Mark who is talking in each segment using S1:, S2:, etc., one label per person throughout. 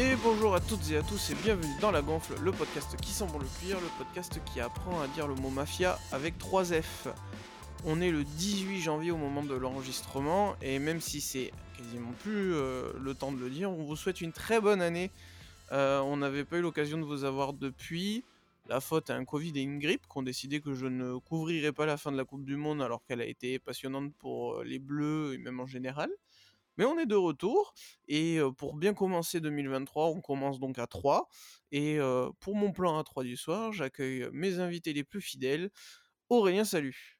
S1: Et bonjour à toutes et à tous et bienvenue dans La Gonfle, le podcast qui sent bon le cuir, le podcast qui apprend à dire le mot mafia avec 3 F. On est le 18 janvier au moment de l'enregistrement et même si c'est quasiment plus euh, le temps de le dire, on vous souhaite une très bonne année. Euh, on n'avait pas eu l'occasion de vous avoir depuis. La faute à un Covid et une grippe qui ont décidé que je ne couvrirai pas la fin de la Coupe du Monde alors qu'elle a été passionnante pour euh, les Bleus et même en général. Mais on est de retour et pour bien commencer 2023, on commence donc à 3. Et pour mon plan à 3 du soir, j'accueille mes invités les plus fidèles. Aurélien, salut.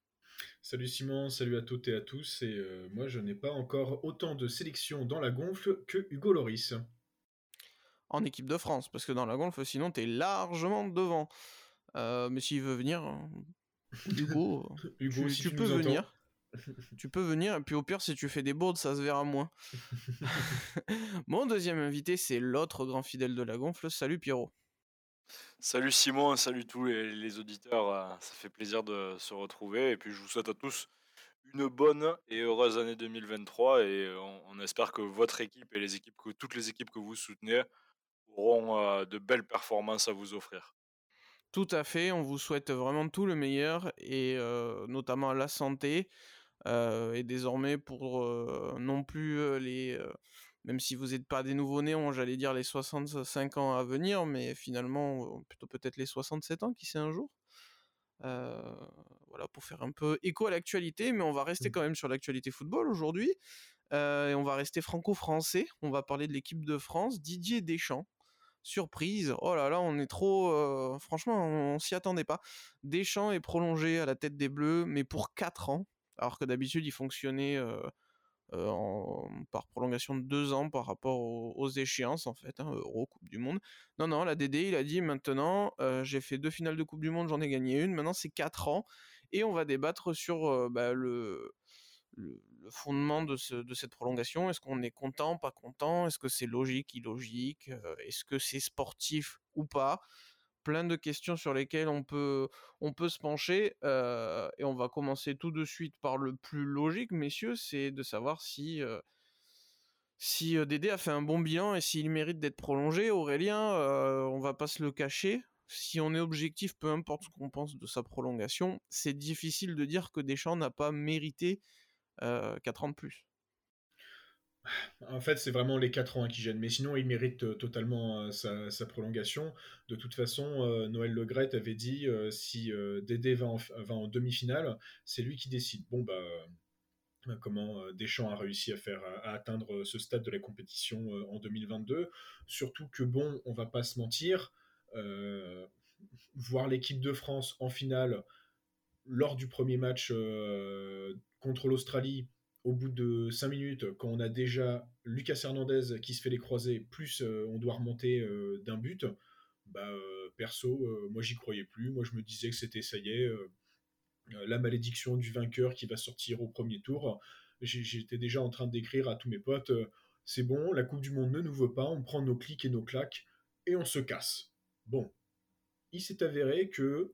S2: Salut Simon, salut à toutes et à tous. Et moi, je n'ai pas encore autant de sélections dans la gonfle que Hugo Loris.
S1: En équipe de France, parce que dans la gonfle, sinon, t'es largement devant. mais s'il veut venir, Hugo, Hugo tu, peux venir tu peux venir, et puis au pire, si tu fais des bourdes, ça se verra moins. Mon deuxième invité, c'est l'autre grand fidèle de la gonfle. Salut Pierrot.
S3: Salut Simon, salut tous les, auditeurs. Euh, ça fait plaisir de se retrouver. Et puis je vous souhaite à tous une bonne et heureuse année 2023. Et on, espère que votre équipe et les équipes, que toutes les équipes que vous soutenez auront euh, de belles performances à vous offrir.
S1: Tout à fait, on vous souhaite vraiment tout le meilleur et euh, notamment la santé, euh, et désormais, pour euh, non plus euh, les. même si vous n'êtes pas des nouveaux-nés, j'allais dire les 65 ans à venir, mais finalement, plutôt peut-être les 67 ans, qui sait un jour. voilà, pour faire un peu écho à l'actualité, mais on va rester mmh. quand même sur l'actualité football aujourd'hui. et on va rester franco-français. On va parler de l'équipe de France, Didier Deschamps. Surprise, oh là là, on est trop. franchement, on, on s'y attendait pas. Deschamps est prolongé à la tête des Bleus, mais pour 4 ans alors que d'habitude il fonctionnait par prolongation de deux ans par rapport aux, échéances en fait, hein, Euro, Coupe du Monde. Non, non, la DD il a dit maintenant j'ai fait deux finales de Coupe du Monde, j'en ai gagné une, maintenant c'est quatre ans et on va débattre sur bah, le, le, fondement de, de, cette prolongation. Est-ce qu'on est content, pas content? Est-ce que c'est logique, illogique? Est-ce que c'est sportif ou pas? Plein de questions sur lesquelles on peut, on peut se pencher. Euh, et on va commencer tout de suite par le plus logique, messieurs, c'est de savoir si, euh, si euh, Dédé a fait un bon bilan et s'il mérite d'être prolongé. Aurélien, on va pas se le cacher. Si on est objectif, peu importe ce qu'on pense de sa prolongation, c'est difficile de dire que Deschamps n'a pas mérité 4 ans de plus.
S2: En fait, c'est vraiment les 4 ans qui gênent. Mais sinon, il mérite euh, totalement euh, sa, prolongation. De toute façon, euh, Noël Legrette avait dit si Dédé va en, demi-finale, c'est lui qui décide. Bon, bah, comment Deschamps a réussi à faire à atteindre ce stade de la compétition en 2022. Surtout que, bon, on va pas se mentir, voir l'équipe de France en finale lors du premier match contre l'Australie au bout de 5 minutes, quand on a déjà Lucas Hernandez qui se fait les croisés, plus euh, on doit remonter euh, d'un but, bah, euh, perso, moi j'y croyais plus. Moi je me disais que c'était ça y est, la malédiction du vainqueur qui va sortir au premier tour. J'étais déjà en train d'écrire à tous mes potes c'est bon, la Coupe du Monde ne nous veut pas, on prend nos clics et nos claques et on se casse. Bon, il s'est avéré que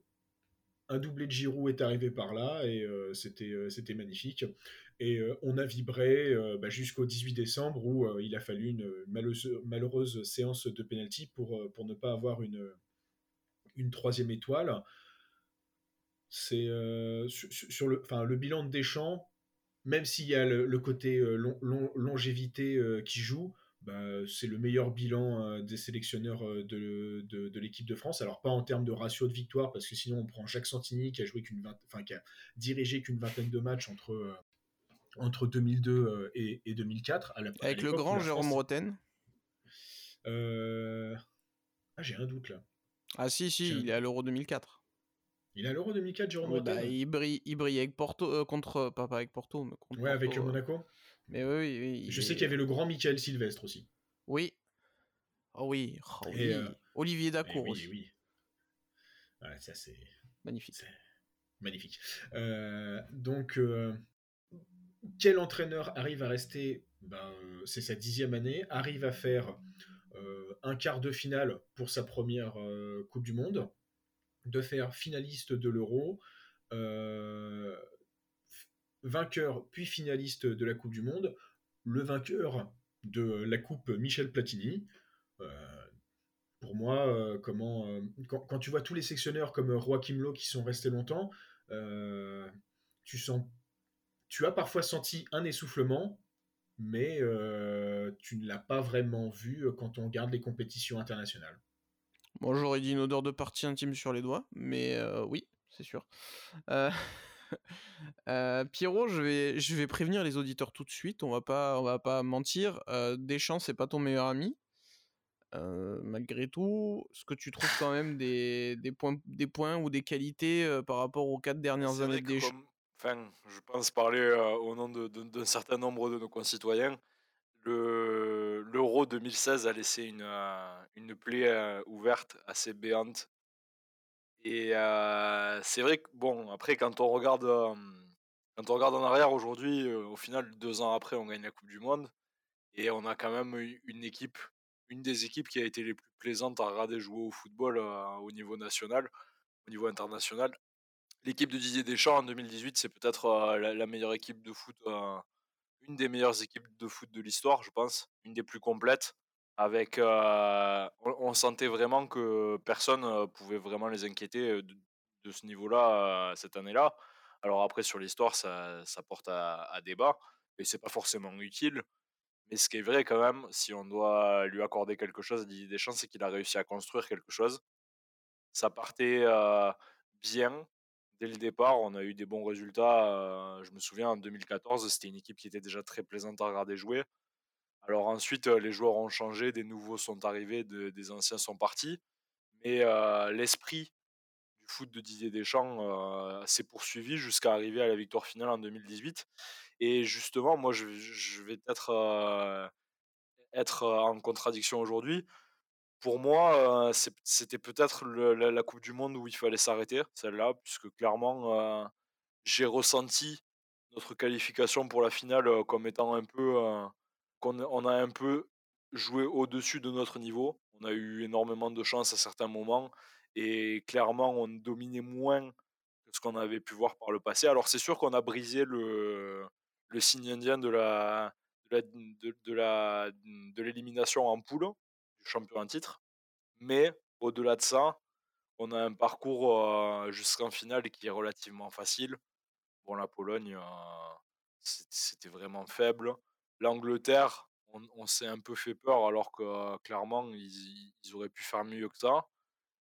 S2: un doublé de Giroud est arrivé par là et c'était magnifique. Et euh, on a vibré bah, jusqu'au 18 décembre où il a fallu une malheureuse, séance de penalty pour, pour ne pas avoir une, troisième étoile. C'est sur, le, le bilan de Deschamps, même s'il y a le, côté longévité qui joue, bah, c'est le meilleur bilan euh, des sélectionneurs euh, de, l'équipe de France. Alors pas en termes de ratio de victoire, parce que sinon on prend Jacques Santini qui a joué qu'une enfin qui a dirigé qu'une vingtaine de matchs entre euh, entre 2002 et, 2004.
S1: Avec le grand Jérôme Roten.
S2: Ah j'ai un doute là.
S1: Ah si si, il est à l'Euro 2004.
S2: Il est à l'Euro 2004, Jérôme Roten.
S1: Bah, il, brille, il brille avec Porto contre pas, avec Porto, mais contre.
S2: Ouais, avec Monaco.
S1: Mais oui, oui.
S2: Je sais qu'il y avait le grand Michael Sylvestre aussi.
S1: Oui. Oh oui. Oh euh, Olivier Dacour
S2: oui,
S1: aussi.
S2: Oui. ça c'est
S1: magnifique.
S2: Magnifique. Euh, donc, euh, quel entraîneur arrive à rester ben, C'est sa dixième année. Arrive à faire un quart de finale pour sa première Coupe du Monde, de faire finaliste de l'Euro vainqueur puis finaliste de la Coupe du Monde, le vainqueur de la Coupe Michel Platini. pour moi, quand, tu vois tous les sectionneurs comme Roi Kimlo qui sont restés longtemps, tu sens, tu as parfois senti un essoufflement, mais tu ne l'as pas vraiment vu quand on regarde les compétitions internationales.
S1: Bon, j'aurais dit une odeur de partie intime sur les doigts, mais oui, c'est sûr. Pierrot, je vais, je vais prévenir les auditeurs tout de suite. On va pas, on va pas mentir. Deschamps, c'est pas ton meilleur ami. malgré tout, ce que tu trouves quand même des, des, points, des points ou des qualités par rapport aux quatre dernières années de Deschamps?
S3: Enfin, je pense parler au nom d'un certain nombre de nos concitoyens. L'Euro 2016 a laissé une, une plaie ouverte assez béante et c'est vrai que, bon, après, quand on regarde, quand on regarde en arrière aujourd'hui, au final, deux ans après, on gagne la Coupe du Monde. Et on a quand même une équipe, une des équipes qui a été les plus plaisantes à regarder jouer au football au niveau national, au niveau international. L'équipe de Didier Deschamps en 2018, c'est peut-être la, meilleure équipe de foot, une des meilleures équipes de foot de l'histoire, je pense, une des plus complètes avec on, sentait vraiment que personne pouvait vraiment les inquiéter de, ce niveau-là cette année-là. Alors après sur l'histoire ça, porte à, débat et c'est pas forcément utile. Mais ce qui est vrai quand même, si on doit lui accorder quelque chose à Didier Deschamps, c'est qu'il a réussi à construire quelque chose. Ça partait bien dès le départ. On a eu des bons résultats. je me souviens en 2014, c'était une équipe qui était déjà très plaisante à regarder jouer. Alors ensuite, les joueurs ont changé, des nouveaux sont arrivés, des anciens sont partis. Mais l'esprit du foot de Didier Deschamps s'est poursuivi jusqu'à arriver à la victoire finale en 2018. Et justement, moi, je, vais peut-être être en contradiction aujourd'hui. Pour moi, c'était peut-être la, Coupe du Monde où il fallait s'arrêter, celle-là, puisque clairement, j'ai ressenti notre qualification pour la finale comme étant un peu qu'on on a un peu joué au-dessus de notre niveau. On a eu énormément de chance à certains moments et clairement on dominait moins que ce qu'on avait pu voir par le passé. Alors c'est sûr qu'on a brisé le, signe indien de la de, l'élimination en poule champion en titre, mais au-delà de ça, on a un parcours jusqu'en finale qui est relativement facile. Bon, la Pologne, c'était vraiment faible. L'Angleterre, on, s'est un peu fait peur alors que clairement ils, auraient pu faire mieux que ça.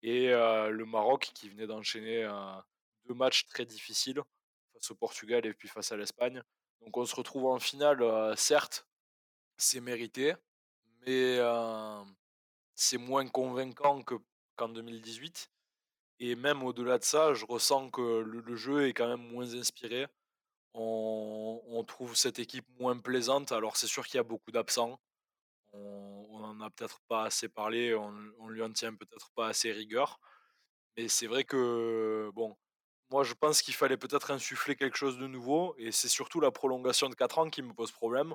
S3: Et le Maroc qui venait d'enchaîner deux matchs très difficiles face au Portugal et puis face à l'Espagne. Donc on se retrouve en finale, certes, c'est mérité, mais c'est moins convaincant que, qu'en 2018. Et même au-delà de ça, je ressens que le jeu est quand même moins inspiré on, trouve cette équipe moins plaisante. Alors c'est sûr qu'il y a beaucoup d'absents. On n'en a peut-être pas assez parlé, on, lui en tient peut-être pas assez rigueur. Mais c'est vrai que, bon, moi je pense qu'il fallait peut-être insuffler quelque chose de nouveau. Et c'est surtout la prolongation de 4 ans qui me pose problème.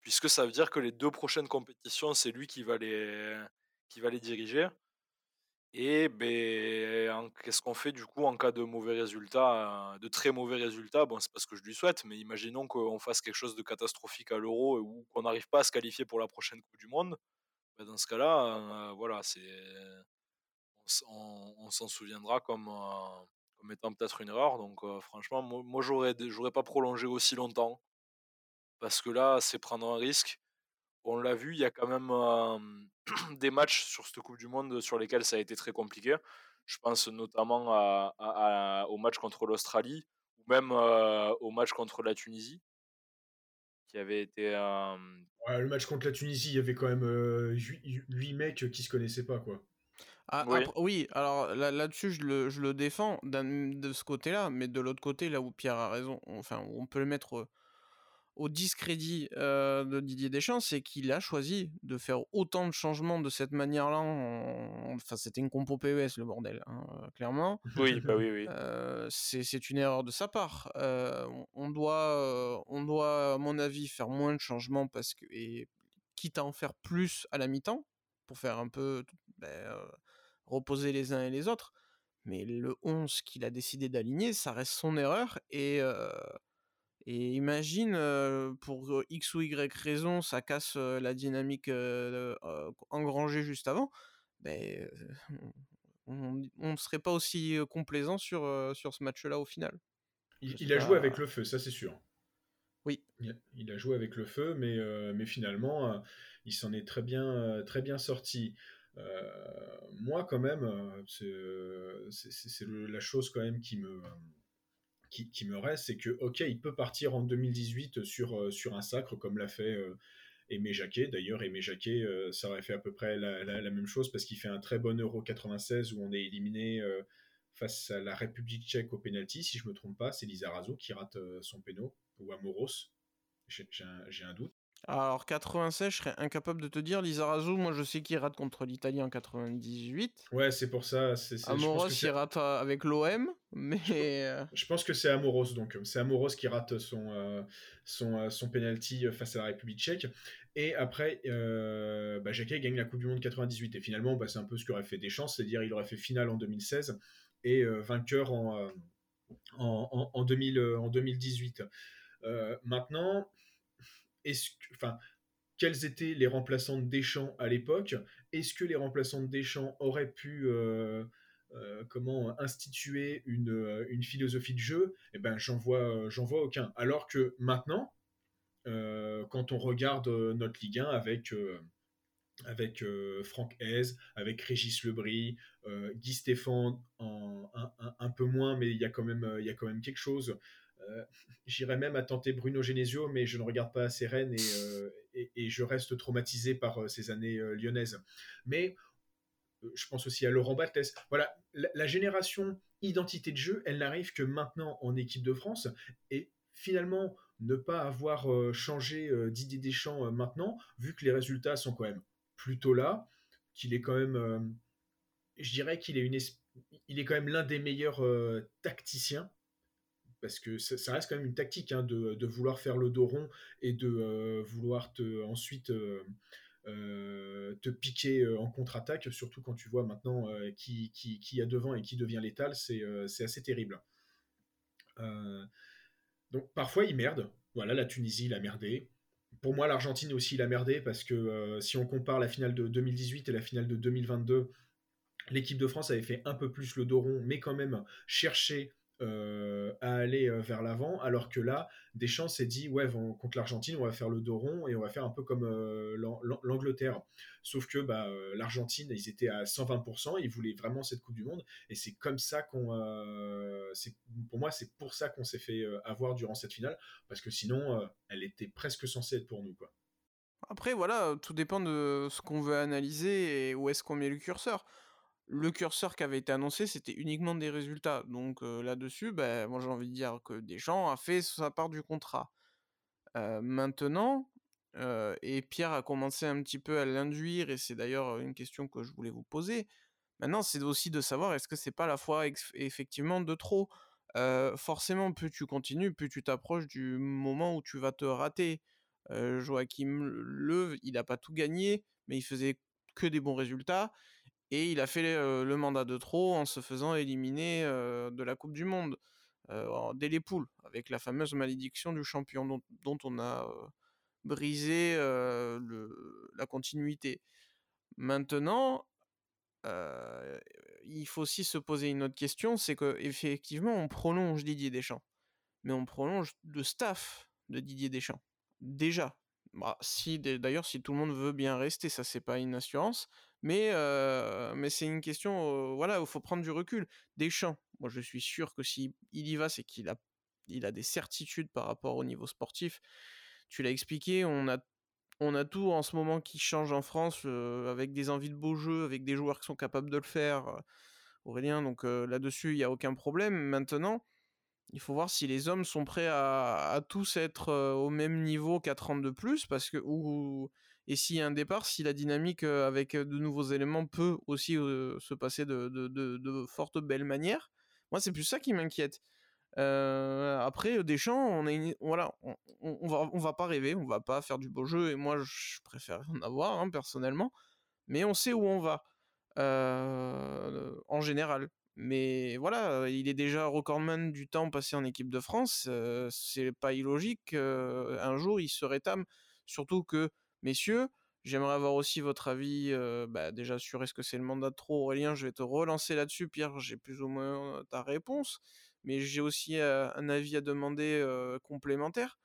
S3: Puisque ça veut dire que les deux prochaines compétitions, c'est lui qui va les, qui va les diriger. Et ben, qu'est-ce qu'on fait du coup en cas de mauvais résultats, de très mauvais résultats? Bon, c'est pas ce que je lui souhaite, mais imaginons qu'on fasse quelque chose de catastrophique à l'Euro ou qu'on n'arrive pas à se qualifier pour la prochaine Coupe du Monde. Ben, dans ce cas-là, euh, voilà, c'est on, s'en souviendra comme, euh, comme étant peut-être une erreur. Donc euh, franchement, moi, moi j'aurais j'aurais pas prolongé aussi longtemps parce que là, c'est prendre un risque. On l'a vu, il y a quand même des matchs sur cette Coupe du Monde sur lesquels ça a été très compliqué. Je pense notamment à, au match contre l'Australie ou même au match contre la Tunisie, qui avait été.
S2: le match contre la Tunisie, il y avait quand même 8 mecs qui se connaissaient pas, quoi.
S1: Ah, oui. alors là-dessus, je, le, je le défends de ce côté-là, mais de l'autre côté, là où Pierre a raison, enfin, on peut le mettre au discrédit de Didier Deschamps, c'est qu'il a choisi de faire autant de changements de cette manière-là. Enfin, c'était une compo PES, le bordel, hein, clairement.
S3: Oui, bah oui, oui.
S1: c'est une erreur de sa part. on, doit, on doit, à mon avis, faire moins de changements parce que, et quitte à en faire plus à la mi-temps, pour faire un peu ben, reposer les uns et les autres. Mais le 11 qu'il a décidé d'aligner, ça reste son erreur et Et imagine, pour X ou Y raison, ça casse la dynamique engrangée juste avant, ben, on ne serait pas aussi complaisant sur, sur ce match-là au final.
S2: Il, a joué avec le feu, ça c'est sûr.
S1: Oui.
S2: Il a, joué avec le feu, mais, mais finalement, il s'en est très bien, très bien sorti. moi, quand même, c'est la chose quand même qui me, qui, me reste, c'est que, ok, il peut partir en 2018 sur, sur un sacre, comme l'a fait Aimé Jacquet. D'ailleurs, Aimé Jacquet, ça aurait fait à peu près la, la, même chose, parce qu'il fait un très bon Euro 96 où on est éliminé face à la République tchèque au penalty, si je me trompe pas, c'est Lizarazo qui rate son péno, ou Amoros, j'ai un, doute.
S1: Alors 96, je serais incapable de te dire. Lizarazu, moi je sais qu'il rate contre l'Italie en 98.
S2: Ouais, c'est pour ça.
S1: Amoros, il rate euh, avec l'OM, mais.
S2: Euh, je pense que c'est Amoros, donc c'est Amoros qui rate son, euh, son, son penalty face à la République tchèque. Et après, bah, Jacquet gagne la Coupe du Monde 98. Et finalement, bah, c'est un peu ce qu'aurait fait Deschamps, c'est-à-dire il aurait fait finale en 2016 et vainqueur en, en, en, 2000, en 2018. maintenant quels étaient les remplaçants de Deschamps à l'époque? Est-ce que les remplaçants de Deschamps auraient pu euh, euh, comment instituer une, euh, une, philosophie de jeu? Eh ben, j'en vois, j'en vois aucun. Alors que maintenant, quand on regarde notre Ligue 1 avec avec Franck Hez, avec Régis Lebris, Guy Stéphane un, un, peu moins, mais il y a quand même il y a quand même quelque chose. Euh, j'irais même à tenter Bruno Genesio, mais je ne regarde pas assez Rennes euh, et, et, je reste traumatisé par euh, ces années lyonnaises. Mais je pense aussi à Laurent Baltès. Voilà, la, génération identité de jeu, elle n'arrive que maintenant en équipe de France. Et finalement, ne pas avoir changé d'idée des champs maintenant, vu que les résultats sont quand même plutôt là, qu'il est quand même, je dirais qu'il est, est quand même l'un des meilleurs tacticiens parce que ça, reste quand même une tactique hein, de, vouloir faire le dos rond et de euh, vouloir te, ensuite euh, euh, te piquer en contre-attaque, surtout quand tu vois maintenant qui, qui, a devant et qui devient létal, c'est assez terrible. donc parfois il merde, voilà la Tunisie il a merdé. Pour moi l'Argentine aussi il a merdé parce que si on compare la finale de 2018 et la finale de 2022, l'équipe de France avait fait un peu plus le dos rond, mais quand même chercher euh, à aller euh, vers l'avant, alors que là, Deschamps s'est dit ouais contre l'Argentine, on va faire le dos rond et on va faire un peu comme euh, l'Angleterre. Sauf que bah, l'Argentine, ils étaient à 120%, ils voulaient vraiment cette Coupe du Monde et c'est comme ça qu'on, pour moi, c'est pour ça qu'on s'est fait avoir durant cette finale parce que sinon, elle était presque censée être pour nous quoi.
S1: Après voilà, tout dépend de ce qu'on veut analyser et où est-ce qu'on met le curseur le curseur qui avait été annoncé, c'était uniquement des résultats. Donc là-dessus, ben, moi j'ai envie de dire que Deschamps a fait sa part du contrat. maintenant, et Pierre a commencé un petit peu à l'induire, et c'est d'ailleurs une question que je voulais vous poser. Maintenant, c'est aussi de savoir est-ce que c'est pas la fois effectivement de trop? forcément, plus tu continues, plus tu t'approches du moment où tu vas te rater. Joachim Löw, il n'a pas tout gagné, mais il faisait que des bons résultats et il a fait le mandat de trop en se faisant éliminer de la Coupe du Monde dès les poules, avec la fameuse malédiction du champion dont, on a brisé la continuité. Maintenant, il faut aussi se poser une autre question, c'est qu'effectivement, on prolonge Didier Deschamps, mais on prolonge le staff de Didier Deschamps. Déjà. Bah, si, d'ailleurs, si tout le monde veut bien rester, ça c'est pas une assurance, mais, mais c'est une question, voilà, il faut prendre du recul. Deschamps, moi je suis sûr que s'il y va, c'est qu'il a, il a des certitudes par rapport au niveau sportif. Tu l'as expliqué, on a, on a tout en ce moment qui change en France, avec des envies de beaux jeux, avec des joueurs qui sont capables de le faire. Aurélien, donc là-dessus, il n'y a aucun problème. Maintenant, il faut voir si les hommes sont prêts à, tous être au même niveau 4 ans de plus, parce que ou, et s'il y a un départ, si la dynamique avec de nouveaux éléments peut aussi se passer de, de, de, fortes belles manières. Moi, c'est plus ça qui m'inquiète. après, Deschamps, on est voilà, on, on, va, on va pas rêver, on va pas faire du beau jeu, et moi, je préfère en avoir, hein, personnellement, mais on sait où on va, en général. Mais voilà, il est déjà recordman du temps passé en équipe de France. c'est pas illogique. un jour, il se rétame. Surtout que, messieurs, j'aimerais avoir aussi votre avis bah, déjà sur est-ce que c'est le mandat de trop, Aurélien. Je vais te relancer là-dessus. Pierre, j'ai plus ou moins ta réponse. Mais j'ai aussi un avis à demander complémentaire.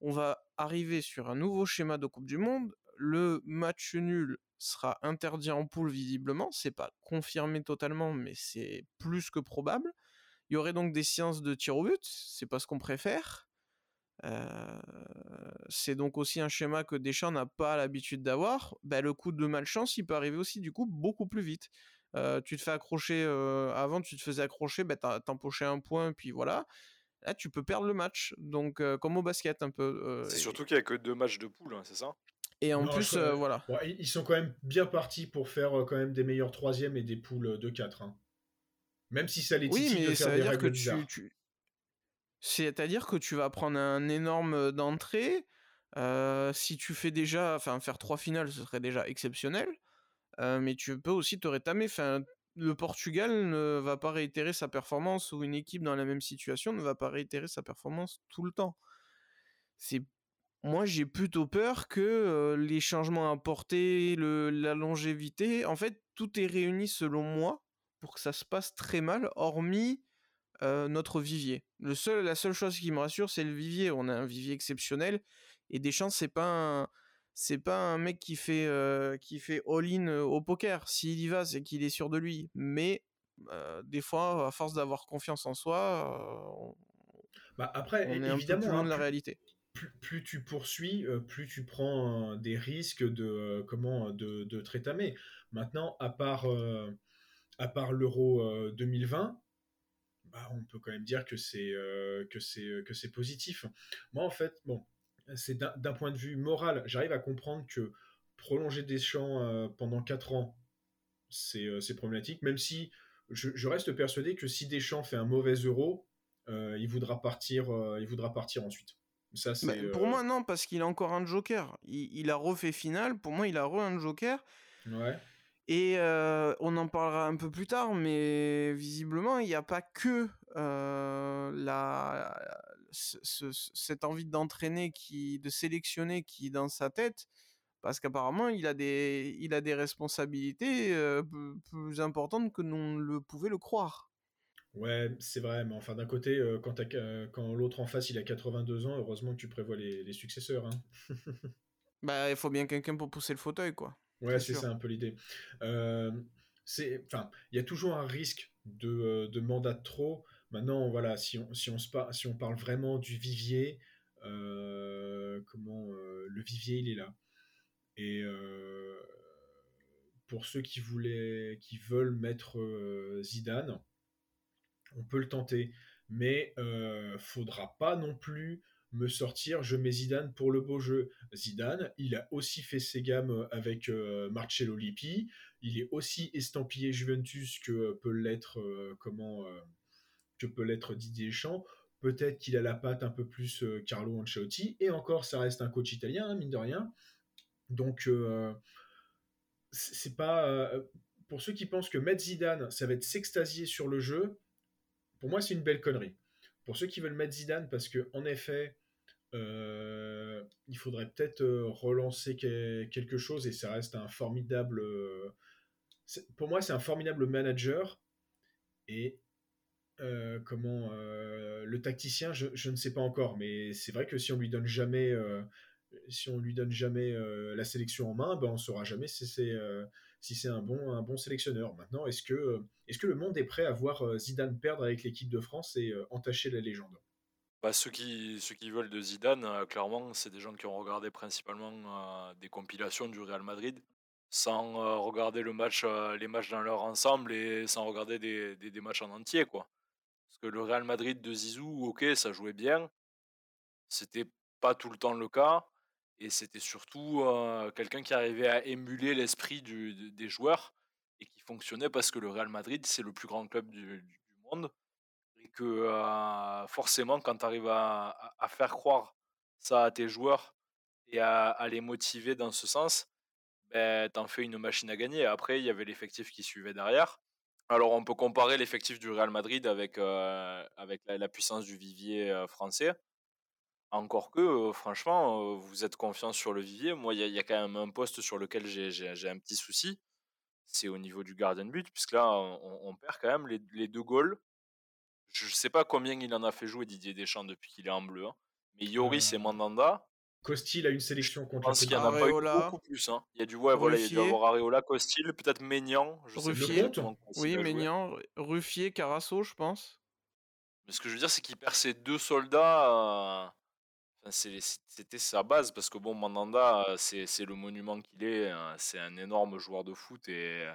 S1: On va arriver sur un nouveau schéma de Coupe du Monde. Le match nul sera interdit en poule visiblement, c'est pas confirmé totalement, mais c'est plus que probable. Il y aurait donc des séances de tir au but, c'est pas ce qu'on préfère. Euh, c'est donc aussi un schéma que Deschamps n'a pas l'habitude d'avoir. Bah, le coup de malchance, il peut arriver aussi du coup beaucoup plus vite. Euh, tu te fais accrocher, euh, avant tu te faisais accrocher, bah, t'empochais un point, puis voilà. Là, tu peux perdre le match. Donc, comme au basket un peu.
S3: c'est surtout qu'il n'y a que deux matchs de poule, hein, c'est ça?
S1: Et en plus, euh, voilà.
S2: ils sont quand même bien partis pour faire euh, quand même des meilleurs troisièmes et des poules de 4. Hein. Même si ça les titille oui, mais de faire ça veut dire que tu,
S1: C'est-à-dire que tu vas prendre un énorme euh, d'entrée. si tu fais déjà, enfin faire trois finales, ce serait déjà exceptionnel. mais tu peux aussi te rétamer. Enfin, le Portugal ne va pas réitérer sa performance ou une équipe dans la même situation ne va pas réitérer sa performance tout le temps. C'est moi, j'ai plutôt peur que les changements apportés, le, la longévité, en fait, tout est réuni selon moi pour que ça se passe très mal, hormis notre vivier. Le seul, la seule chose qui me rassure, c'est le vivier. On a un vivier exceptionnel et Deschamps, c'est pas c'est pas un mec qui fait qui fait all-in au poker. S'il y va, c'est qu'il est sûr de lui. Mais des fois, à force d'avoir confiance en soi,
S2: on, bah après,
S1: on est un peu plus loin de la hein, réalité
S2: plus, tu poursuis, euh, plus tu prends des risques de euh, comment de, de te Maintenant, à part euh, l'Euro 2020, bah, on peut quand même dire que c'est positif. Moi, en fait, c'est d'un point de vue moral, j'arrive à comprendre que prolonger des champs pendant 4 ans, c'est problématique, même si je, je, reste persuadé que si Deschamps fait un mauvais euro, il voudra partir, il voudra partir ensuite.
S1: Bah, pour moi, non, parce qu'il a encore un joker. Il, a refait finale. Pour moi, il a re un joker.
S2: Ouais.
S1: Et on en parlera un peu plus tard, mais visiblement, il n'y a pas que la, cette envie d'entraîner, qui, de sélectionner qui est dans sa tête, parce qu'apparemment, il, a des, il a des responsabilités plus importantes que l'on le pouvait le croire.
S2: Ouais, c'est vrai, mais enfin d'un côté, euh, quand, quand l'autre en face il a 82 ans, heureusement que tu prévois les, successeurs. Hein.
S1: bah, il faut bien quelqu'un pour pousser le fauteuil, quoi.
S2: Ouais, c'est ça un peu l'idée. Euh, c'est, enfin, il y a toujours un risque de, euh, de, mandat de trop. Maintenant, voilà, si on, si on, se si on parle vraiment du vivier, comment le vivier il est là. Et pour ceux qui voulaient, qui veulent mettre Zidane on peut le tenter, mais euh, faudra pas non plus me sortir je mets Zidane pour le beau jeu. Zidane, il a aussi fait ses gammes avec euh, Marcello Lippi, il est aussi estampillé Juventus que peut l'être euh, peut l'être Didier Deschamps. Peut-être qu'il a la patte un peu plus Carlo Ancelotti et encore ça reste un coach italien hein, mine de rien. Donc c'est pas pour ceux qui pensent que mettre Zidane, ça va être s'extasier sur le jeu, pour moi, c'est une belle connerie. Pour ceux qui veulent mettre Zidane, parce que en effet, euh, il faudrait peut-être euh, relancer quelque chose et ça reste un formidable. Euh, pour moi, c'est un formidable manager et comment le tacticien, je, ne sais pas encore, mais c'est vrai que si on lui donne jamais, si on lui donne jamais la sélection en main, ben on saura jamais si c'est c'est un bon, un bon sélectionneur. Maintenant, est-ce que, euh, est que le monde est prêt à voir euh, Zidane perdre avec l'équipe de France et euh, entacher la légende?
S3: Bah, ceux, qui, ceux qui veulent de Zidane, clairement, c'est des gens qui ont regardé principalement des compilations du Real Madrid, sans regarder le match, les matchs dans leur ensemble et sans regarder des, des, des, matchs en entier. Quoi. Parce que le Real Madrid de Zizou, ok, ça jouait bien. C'était pas tout le temps le cas. Et c'était surtout quelqu'un qui arrivait à émuler l'esprit des joueurs et qui fonctionnait parce que le Real Madrid, c'est le plus grand club du, monde. Et que forcément, quand tu arrives à, faire croire ça à tes joueurs et à, les motiver dans ce sens, ben, tu en fais une machine à gagner. Après, il y avait l'effectif qui suivait derrière. Alors, on peut comparer l'effectif du Real Madrid avec, avec la, puissance du vivier français. Encore que, franchement, vous êtes confiant sur le vivier. Moi, il y, a quand même un poste sur lequel j'ai un petit souci. C'est au niveau du gardien de but, puisque là, on, perd quand même les, deux goals. Je ne sais pas combien il en a fait jouer Didier Deschamps depuis qu'il est en bleu. Hein. Mais Yoris et Mandanda.
S2: Costil a une sélection contre
S3: Je pense qu'il y en a pas eu beaucoup plus. Hein. Il y a du ouais, voilà, il y a dû avoir Areola, Costil, peut-être Maignan.
S1: Je Ruffier. Sais oui, Maignan, Ruffier, Carasso, je pense.
S3: Mais ce que je veux dire, c'est qu'il perd ses deux soldats c'était sa base parce que bon, Mandanda, c'est le monument qu'il est. Hein, c'est un énorme joueur de foot et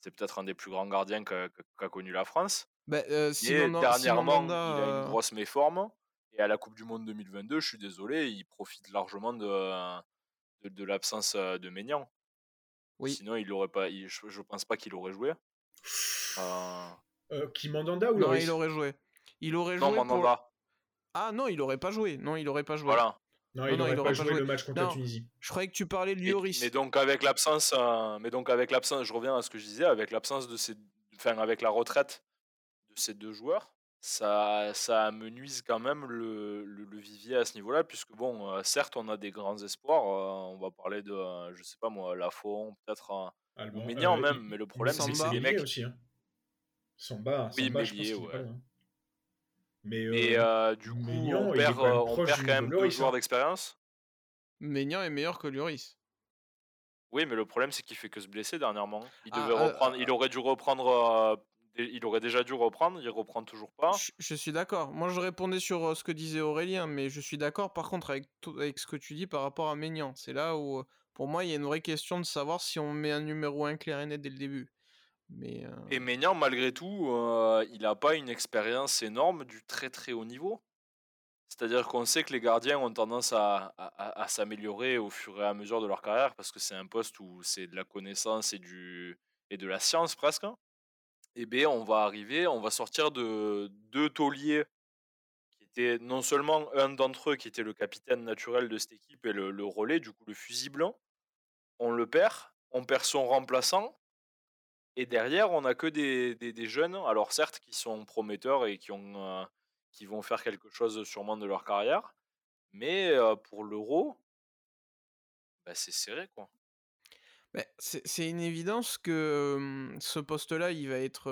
S3: c'est peut-être un des plus grands gardiens qu'a connu la France.
S1: Bah, euh,
S3: et dernièrement, il a une euh grosse méforme. Et à la Coupe du Monde 2022, je suis désolé, il profite largement de, de, l'absence euh, de Maignan. Oui. Sinon, il aurait pas, je, ne pense pas qu'il aurait joué.
S2: qui Mandanda ou
S1: Non, il aurait joué. Il aurait
S3: joué. Non, Mandanda.
S1: Ah non, il aurait pas joué. Non, il aurait pas joué.
S3: Voilà.
S2: Non, il n'aurait pas, joué, le match contre la Tunisie.
S1: Je croyais que tu parlais de Lloris.
S3: Mais donc avec l'absence, euh, mais donc avec l'absence, je reviens à ce que je disais, avec l'absence de ces, enfin avec la retraite de ces deux joueurs, ça, ça nuise quand même le, le, vivier à ce niveau-là, puisque bon, euh, certes, on a des grands espoirs. Euh, on va parler de, je sais pas moi, Lafont, peut-être Ménian même, mais le problème c'est que c'est les mecs.
S2: Aussi, hein. Samba,
S3: oui, Samba, Mélier, ouais. Mais, euh, du coup, on perd, quand même deux joueurs hein. d'expérience.
S1: Maignan est meilleur que Lloris.
S3: Oui, mais le problème, c'est qu'il fait que se blesser dernièrement. Il, ah, devait ah, reprendre, il aurait dû reprendre. il aurait déjà dû reprendre, il reprend toujours pas.
S1: Je, suis d'accord. Moi, je répondais sur ce que disait Aurélien, mais je suis d'accord par contre avec, avec ce que tu dis par rapport à Maignan. C'est là où, pour moi, il y a une vraie question de savoir si on met un numéro 1 clair et net dès le début. Euh,
S3: Et Maignan, malgré tout, euh, il n'a pas une expérience énorme du très très haut niveau. C'est-à-dire qu'on sait que les gardiens ont tendance à, à, s'améliorer au fur et à mesure de leur carrière parce que c'est un poste où c'est de la connaissance et, du, et de la science presque. Et bien, on va arriver, on va sortir de deux tauliers qui étaient non seulement un d'entre eux qui était le capitaine naturel de cette équipe et le, relais, du coup le fusible, on le perd, on perd son remplaçant et derrière, on n'a que des, des, jeunes, alors certes, qui sont prometteurs et qui, ont, euh, qui vont faire quelque chose sûrement de leur carrière, mais euh, pour l'euro, bah, c'est serré, quoi.
S1: Bah, c'est une évidence que ce poste-là, il va être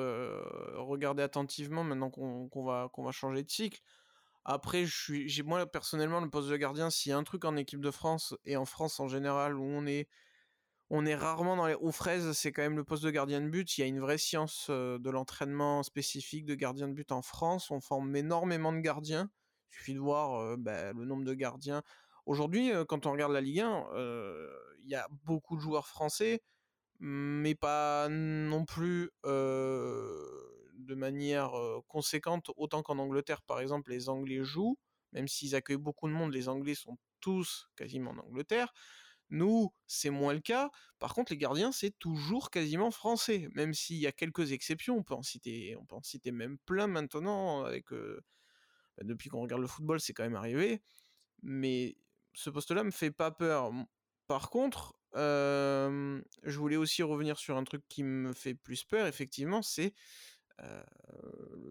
S1: regardé attentivement maintenant qu'on va, qu'on va changer de cycle. Après, moi personnellement, le poste de gardien, s'il y a un truc en équipe de France et en France en général où on est on est rarement dans les hauts fraises, c'est quand même le poste de gardien de but. Il y a une vraie science de l'entraînement spécifique de gardien de but en France. On forme énormément de gardiens. Il suffit de voir bah, le nombre de gardiens. Aujourd'hui, quand on regarde la Ligue 1, il y a beaucoup de joueurs français, mais pas non plus de manière conséquente, autant qu'en Angleterre, par exemple, les Anglais jouent. Même s'ils accueillent beaucoup de monde, les Anglais sont tous quasiment en Angleterre. Nous, c'est moins le cas. Par contre, les gardiens, c'est toujours quasiment français, même s'il y a quelques exceptions. On peut en citer, même plein maintenant. Euh, bah, depuis qu'on regarde le football, c'est quand même arrivé. Mais ce poste-là me fait pas peur. Par contre, je voulais aussi revenir sur un truc qui me fait plus peur. Effectivement, c'est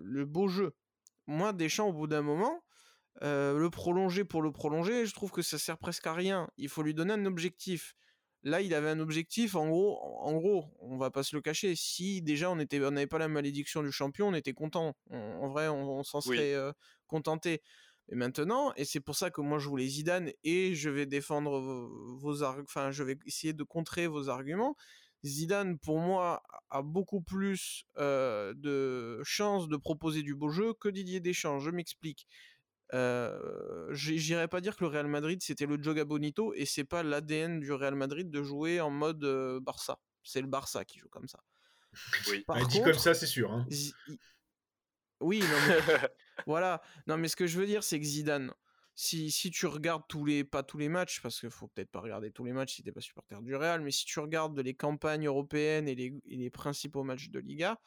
S1: le beau jeu. Moi, Deschamps, au bout d'un moment, le prolonger pour le prolonger, je trouve que ça sert presque à rien. Il faut lui donner un objectif. Là, il avait un objectif, en gros, en gros, on va pas se le cacher. Si déjà on était, on n'avait pas la malédiction du champion, on était content. en vrai, on, s'en serait contenté. Et maintenant, et c'est pour ça que moi je voulais Zidane et je vais défendre vos, arguments, enfin je vais essayer de contrer vos arguments. Zidane, pour moi, a beaucoup plus de chances de proposer du beau jeu que Didier Deschamps. Je m'explique. Euh, J'irais pas dire que le Real Madrid c'était le Joga Bonito et c'est pas l'ADN du Real Madrid de jouer en mode euh, Barça. C'est le Barça qui joue comme ça.
S2: Oui. Par dit comme ça, c'est sûr. Hein.
S1: Oui, non, mais... voilà. Non, mais ce que je veux dire, c'est que Zidane, si, si tu regardes tous les, pas tous les matchs, parce qu'il faut peut-être pas regarder tous les matchs si t'es pas supporter du Real, mais si tu regardes les campagnes européennes et les, et les principaux matchs de Liga,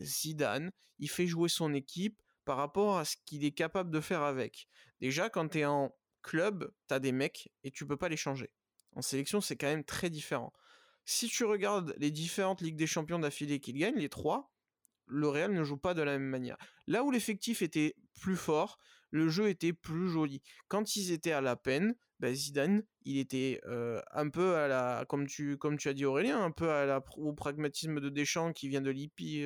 S1: Zidane, il fait jouer son équipe par rapport à ce qu'il est capable de faire avec. Déjà, quand tu es en club, tu as des mecs et tu peux pas les changer. En sélection, c'est quand même très différent. Si tu regardes les différentes Ligues des Champions d'affilée qu'il gagne, les trois, le Real ne joue pas de la même manière. Là où l'effectif était plus fort, le jeu était plus joli. Quand ils étaient à la peine, ben Zidane, il était un peu à la, comme tu, comme tu as dit Aurélien, un peu à la, au pragmatisme de Deschamps qui vient de l'IPI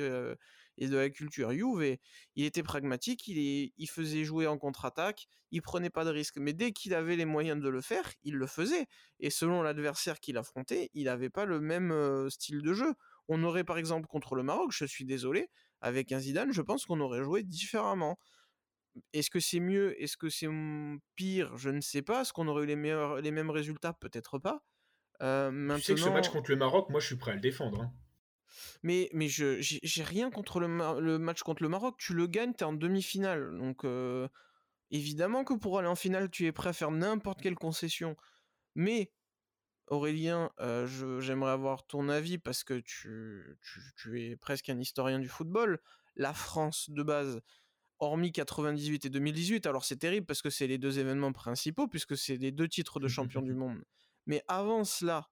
S1: et de la culture Juve. il était pragmatique, il, il faisait jouer en contre-attaque, il prenait pas de risques. Mais dès qu'il avait les moyens de le faire, il le faisait. Et selon l'adversaire qu'il affrontait, il n'avait pas le même style de jeu. On aurait par exemple contre le Maroc, je suis désolé, avec un Zidane, je pense qu'on aurait joué différemment. Est-ce que c'est mieux Est-ce que c'est pire? Je ne sais pas. Est-ce qu'on aurait eu les, meilleurs, les mêmes résultats? Peut-être pas.
S2: maintenant... Tu sais que ce match contre le Maroc, moi je suis prêt à le défendre. Hein.
S1: Mais, mais je j'ai rien contre le, le, match contre le Maroc. Tu le gagnes, t'es en demi-finale. Donc évidemment que pour aller en finale, tu es prêt à faire n'importe quelle concession. Mais Aurélien, j'aimerais avoir ton avis parce que tu, tu, tu, es presque un historien du football. La France de base, hormis 98 et 2018, alors c'est terrible parce que c'est les deux événements principaux puisque c'est les deux titres de champion du monde. Mais avant cela,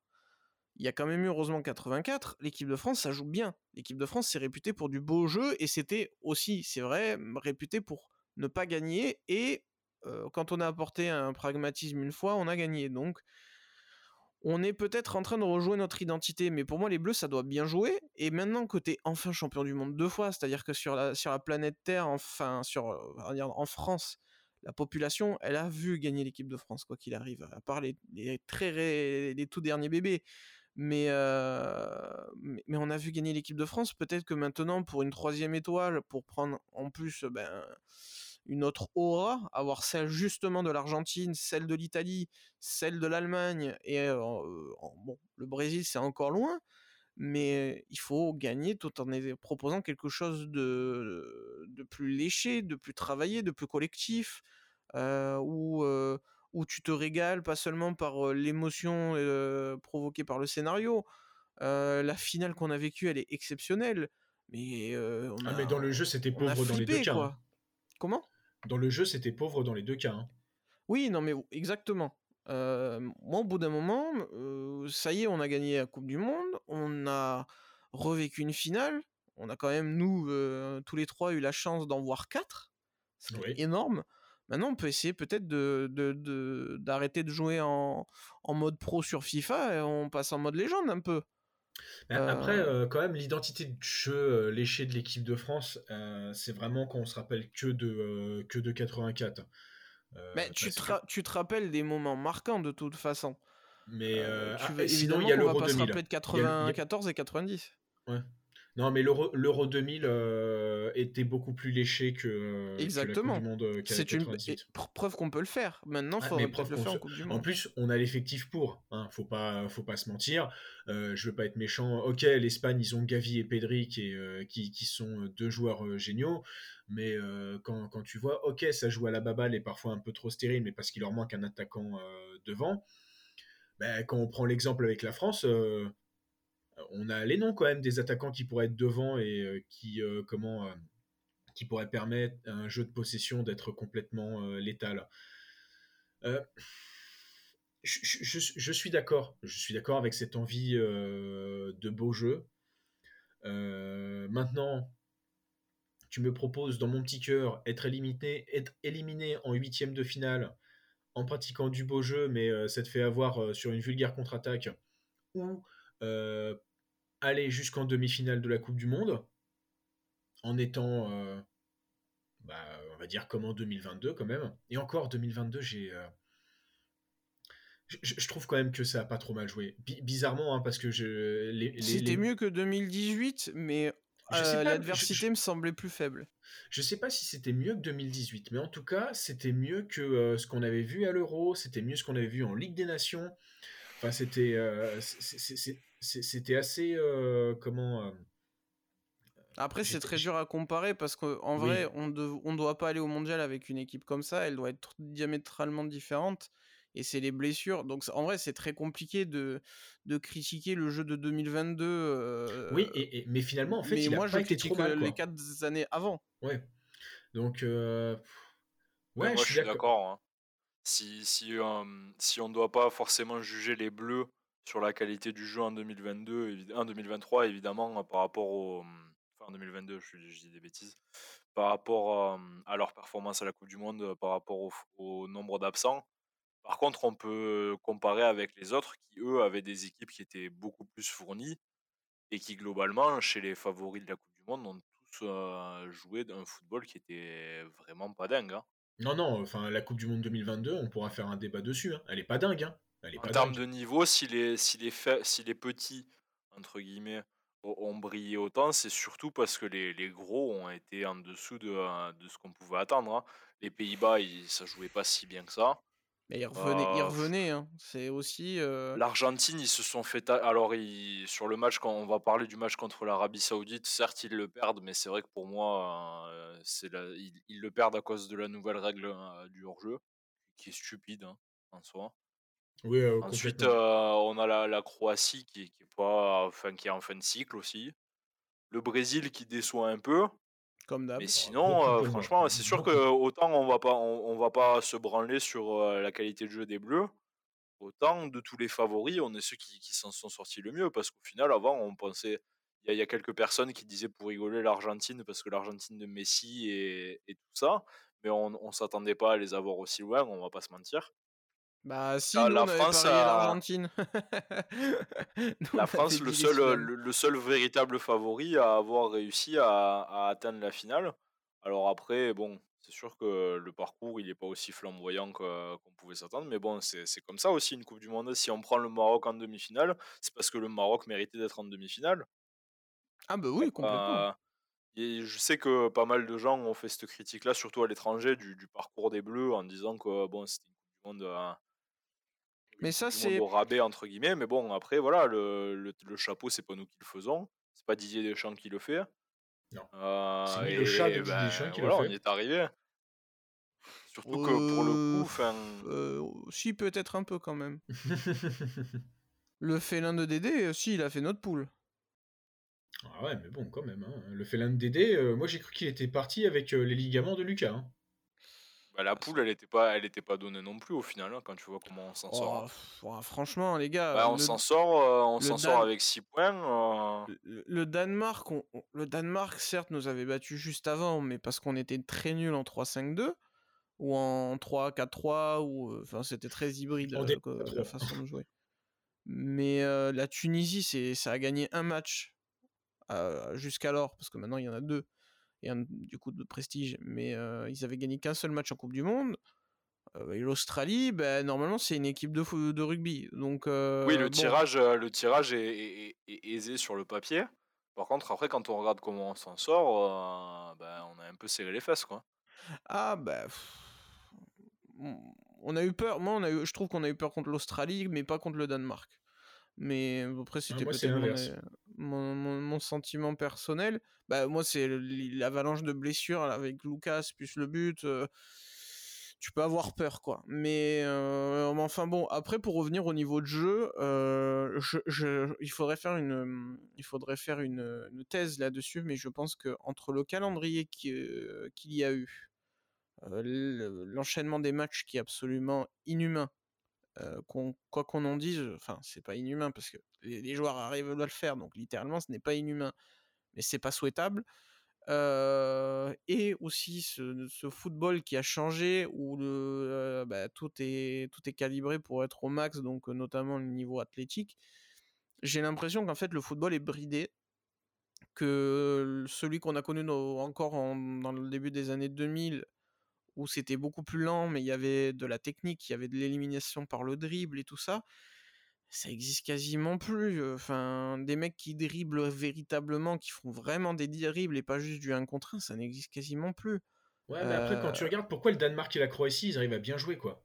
S1: il y a quand même eu heureusement 84. L'équipe de France, ça joue bien. L'équipe de France, c'est réputé pour du beau jeu et c'était aussi, c'est vrai, réputé pour ne pas gagner. Et quand on a apporté un pragmatisme une fois, on a gagné. Donc, on est peut-être en train de rejouer notre identité, mais pour moi, les Bleus, ça doit bien jouer. Et maintenant que tu es enfin champion du monde deux fois, c'est-à-dire que sur la, planète Terre, enfin, sur, en France, la population, elle a vu gagner l'équipe de France, quoi qu'il arrive, à part les, très, les tout derniers bébés. Mais, mais, on a vu gagner l'équipe de France. Peut-être que maintenant, pour une troisième étoile, pour prendre en plus ben, une autre aura, avoir celle justement de l'Argentine, celle de l'Italie, celle de l'Allemagne, et bon, le Brésil c'est encore loin, mais il faut gagner tout en proposant quelque chose de, de plus léché, de plus travaillé, de plus collectif, où où tu te régales pas seulement par l'émotion provoquée par le scénario. la finale qu'on a vécue, elle est exceptionnelle. Mais,
S2: ah, mais dans le jeu, c'était pauvre dans les deux cas. Hein.
S1: Comment?
S2: Dans le jeu, c'était pauvre dans les deux cas. Hein.
S1: Oui, non, mais exactement. moi, au bout d'un moment, ça y est, on a gagné la Coupe du Monde, on a revécu une finale, on a quand même, nous, tous les trois, eu la chance d'en voir quatre. C'est énorme. Maintenant, on peut essayer peut-être de, d'arrêter de, jouer en, mode pro sur FIFA et on passe en mode légende un peu.
S2: Après, euh, quand même, l'identité de jeu euh, léché de l'équipe de France, euh, c'est vraiment qu'on se rappelle que de, que de 84.
S1: Mais tu te, tu te rappelles des moments marquants de toute façon.
S2: Mais tu sinon, il y a l'Euro 2000.
S1: de 94 et 90.
S2: Ouais. Non, mais l'Euro 2000 euh, était beaucoup plus léché que,
S1: Exactement.
S2: la Coupe du Monde C'est une
S1: preuve qu'on peut le faire. Maintenant, il faut le faire en Coupe du Monde.
S2: En plus, on a l'effectif pour. Hein, faut pas, faut pas se mentir. Euh, je veux pas être méchant. Ok, l'Espagne, ils ont Gavi et Pedri qui, euh, qui, qui, sont deux joueurs euh, géniaux. Mais quand, quand, tu vois, ok, ça joue à la baballe et parfois un peu trop stérile, mais parce qu'il leur manque un attaquant devant. Ben, quand on prend l'exemple avec la France, on a les noms quand même des attaquants qui pourraient être devant et euh, qui euh, comment euh, qui pourraient permettre à un jeu de possession d'être complètement létal. Je, suis d'accord, je suis d'accord avec cette envie de beau jeu. maintenant, tu me proposes dans mon petit cœur être éliminé, être éliminé en huitième de finale en pratiquant du beau jeu, mais ça te fait avoir sur une vulgaire contre-attaque ou aller jusqu'en demi-finale de la Coupe du Monde, en étant, euh, bah, on va dire comme en 2022 quand même. Et encore 2022, j'ai... Euh, je, trouve quand même que ça a pas trop mal joué. bizarrement, hein, parce que je...
S1: C'était mieux que 2018, mais euh, l'adversité me semblait plus faible.
S2: Je sais pas si c'était mieux que 2018, mais en tout cas, c'était mieux que ce qu'on avait vu à l'Euro, c'était mieux ce qu'on avait vu en Ligue des Nations. Enfin, c'était c'était assez euh, comment euh,
S1: après, c'est très dur à comparer parce qu'en vrai, on ne doit pas aller au mondial avec une équipe comme ça. Elle doit être diamétralement différente. Et c'est les blessures. Donc, en vrai, c'est très compliqué de, de critiquer le jeu de 2022. Euh,
S2: oui, et, mais finalement, en fait, mais il moi, a je pas été trop mal,
S1: les quatre années avant.
S2: Ouais. Donc, ouais,
S3: moi, je suis d'accord. Hein. Si, si, si on ne doit pas forcément juger les Bleus sur la qualité du jeu en 2022, en 2023, évidemment, par rapport au, enfin en 2022, je, dis des bêtises, par rapport à leur performance à la Coupe du Monde, par rapport au, nombre d'absents. Par contre, on peut comparer avec les autres qui, eux, avaient des équipes qui étaient beaucoup plus fournies et qui, globalement, chez les favoris de la Coupe du Monde, ont tous joué d'un football qui était vraiment pas dingue. Hein.
S2: Non, non, enfin, la Coupe du Monde 2022, on pourra faire un débat dessus. Hein. Elle est pas dingue. Hein. Elle est
S3: en termes de niveau, si les, si, les si les petits, entre guillemets, ont brillé autant, c'est surtout parce que les, les, gros ont été en dessous de, de ce qu'on pouvait attendre. Hein. Les Pays-Bas, ça jouait pas si bien que ça.
S1: Mais ils revenaient, hein. C'est aussi.
S3: L'Argentine, ils se sont fait. Alors, sur le match, quand on va parler du match contre l'Arabie Saoudite, certes, ils le perdent, mais c'est vrai que pour moi, c'est ils, le perdent à cause de la nouvelle règle du hors-jeu, qui est stupide hein, en soi.
S2: Oui,
S3: Ensuite, on a la, la Croatie qui, qui, est pas, enfin, qui est en fin de cycle aussi. Le Brésil qui déçoit un peu. Mais sinon, euh, franchement, c'est sûr que autant on va pas, on, va pas se branler sur la qualité de jeu des Bleus, autant de tous les favoris, on est ceux qui, s'en sont sortis le mieux. Parce qu'au final, avant, on pensait, il y, a quelques personnes qui disaient pour rigoler l'Argentine parce que l'Argentine de Messi et, tout ça, mais on, on s'attendait pas à les avoir aussi loin, on va pas se mentir.
S1: Bah si, la France l'Argentine.
S3: la France, le seul, le, seul véritable favori à avoir réussi à, atteindre la finale. Alors après, bon, c'est sûr que le parcours, il n'est pas aussi flamboyant qu'on pouvait s'attendre, mais bon, c'est comme ça aussi une Coupe du Monde. Si on prend le Maroc en demi-finale, c'est parce que le Maroc méritait d'être en demi-finale.
S1: Ah bah oui, complètement.
S3: et je sais que pas mal de gens ont fait cette critique-là, surtout à l'étranger, du, du, parcours des Bleus, en disant que bon, c'était une Coupe du Monde
S1: mais ça, c'est.
S3: au rabais, entre guillemets. Mais bon, après, voilà, le, le, le chapeau, c'est pas nous qui le faisons. C'est pas Didier Deschamps qui le fait.
S2: Non. Euh, c'est le chat de Didier ben, Deschamps qui le fait. on
S3: y est arrivé. Surtout que pour le coup, fin...
S1: euh, si, peut-être un peu quand même. le félin de Dédé, euh, si, il a fait notre poule.
S2: Ah ouais, mais bon, quand même. Hein. Le félin de Dédé, euh, moi j'ai cru qu'il était parti avec les ligaments de Lucas. Hein.
S3: Bah, la poule, elle était pas, elle était pas donnée non plus au final, hein, quand tu vois comment on s'en sort.
S1: Oh, franchement, les gars.
S3: Bah, on s'en sort, euh, on s'en sort avec 6 points.
S1: Euh. Le, Danemark, le Danemark, certes, nous avait battu juste avant, mais parce qu'on était très nul en 3-5-2 ou en 3-4-3 ou euh, enfin c'était très hybride la façon de jouer. Mais la Tunisie, c'est ça a gagné un match jusqu'alors parce que maintenant il y en a deux et du coup de prestige, mais ils avaient gagné qu'un seul match en Coupe du Monde. et l'Australie, ben, normalement, c'est une équipe de, de rugby. Donc,
S3: oui, le tirage, le tirage est, aisé sur le papier. Par contre, après, quand on regarde comment on s'en sort, ben, on a un peu serré les fesses. Quoi.
S1: Ah, ben. on a eu peur. Moi, on a eu, je trouve qu'on a eu peur contre l'Australie, mais pas contre le Danemark. Mais après, ah, c'était peut-être mon, mon, sentiment personnel. Bah, moi, c'est l'avalanche de blessures avec Lucas, plus le but. tu peux avoir peur, quoi. Mais enfin bon, après, pour revenir au niveau de jeu, je, il faudrait faire une, il faudrait faire une, une thèse là-dessus, mais je pense que entre le calendrier qu'il y a eu, l'enchaînement des matchs qui est absolument inhumain, quoi qu'on en dise, enfin, c'est pas inhumain parce que les, joueurs arrivent à le faire, donc littéralement, ce n'est pas inhumain, mais c'est pas souhaitable. et aussi ce, football qui a changé où le, bah, tout, est, tout est calibré pour être au max, donc notamment le niveau athlétique. J'ai l'impression qu'en fait le football est bridé, que celui qu'on a connu encore dans le début des années 2000 où c'était beaucoup plus lent, mais il y avait de la technique, il y avait de l'élimination par le dribble et tout ça. Ça existe quasiment plus. Enfin, des mecs qui dribblent véritablement, qui font vraiment des dribbles et pas juste du 1 contre 1, ça n'existe quasiment plus.
S2: Ouais, mais après, quand tu regardes pourquoi le Danemark et la Croatie, ils arrivent à bien jouer, quoi?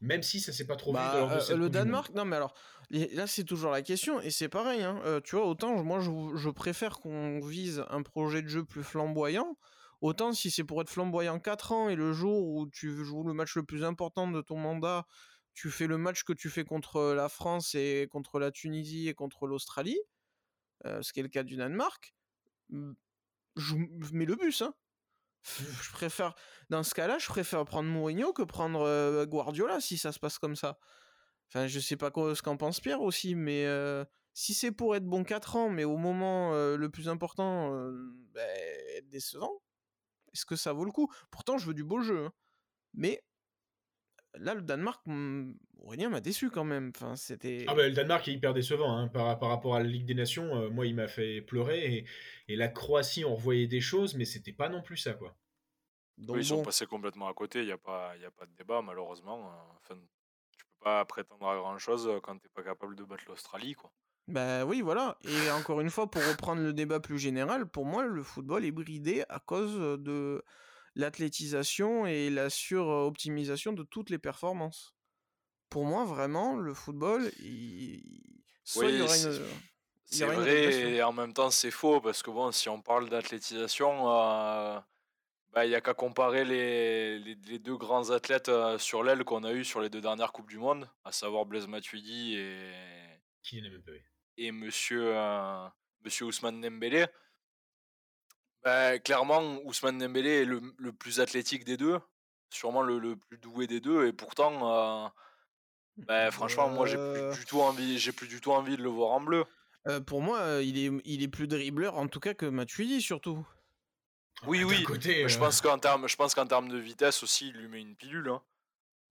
S2: Même si ça s'est pas trop vu
S1: bah, Le Danemark, non, mais alors, là, c'est toujours la question, et c'est pareil, hein. tu vois, autant moi, je, je préfère qu'on vise un projet de jeu plus flamboyant Autant si c'est pour être flamboyant 4 ans et le jour où tu joues le match le plus important de ton mandat, tu fais le match que tu fais contre la France et contre la Tunisie et contre l'Australie, euh, ce qui est le cas du Danemark, je mets le bus. Hein. Je préfère, dans ce cas-là, je préfère prendre Mourinho que prendre euh, Guardiola si ça se passe comme ça. Enfin, je sais pas ce qu'en pense Pierre aussi, mais euh, si c'est pour être bon 4 ans, mais au moment le plus important, bah, être décevant, est-ce que ça vaut le coup? Pourtant, je veux du beau jeu. Hein. Mais là, le Danemark, mmh, Aurélien m'a déçu quand même. Enfin, c'était...
S2: Ah bah, le Danemark est hyper décevant hein, par, par, rapport à la Ligue des Nations. moi, il m'a fait pleurer. Et, la Croatie, on revoyait des choses, mais c'était pas non plus ça, quoi.
S3: oui, ils sont passés complètement à côté. Il n'y a, pas, a pas de débat, malheureusement. Enfin, tu peux pas prétendre à grand-chose quand tu n'es pas capable de battre l'Australie, quoi.
S1: Bah oui, voilà. Et encore une fois, pour reprendre le débat plus général, pour moi, le football est bridé à cause de l'athlétisation et la suroptimisation de toutes les performances. Pour moi, vraiment, le football, il...
S3: soit il y aura une... C'est vrai et en même temps c'est faux parce que bon si on parle d'athlétisation euh, bah, il n'y a qu'à comparer les, les, deux grands athlètes euh, sur l'aile qu'on a eu sur les deux dernières coupes du monde, à savoir Blaise Matuidi et et monsieur euh, monsieur Ousmane Dembélé. Bah, clairement, Ousmane Dembélé est le, le, plus athlétique des deux, sûrement le, le, plus doué des deux, et pourtant, euh, bah, franchement, moi, j'ai plus euh. du tout envie, j'ai plus du tout envie de le voir en bleu.
S1: Euh, pour moi, il est, il est plus dribbleur, en tout cas que Matuidi, surtout.
S3: Oui, oui. je pense qu'en termes, je pense qu'en termes de vitesse aussi, il lui met une pilule. Hein.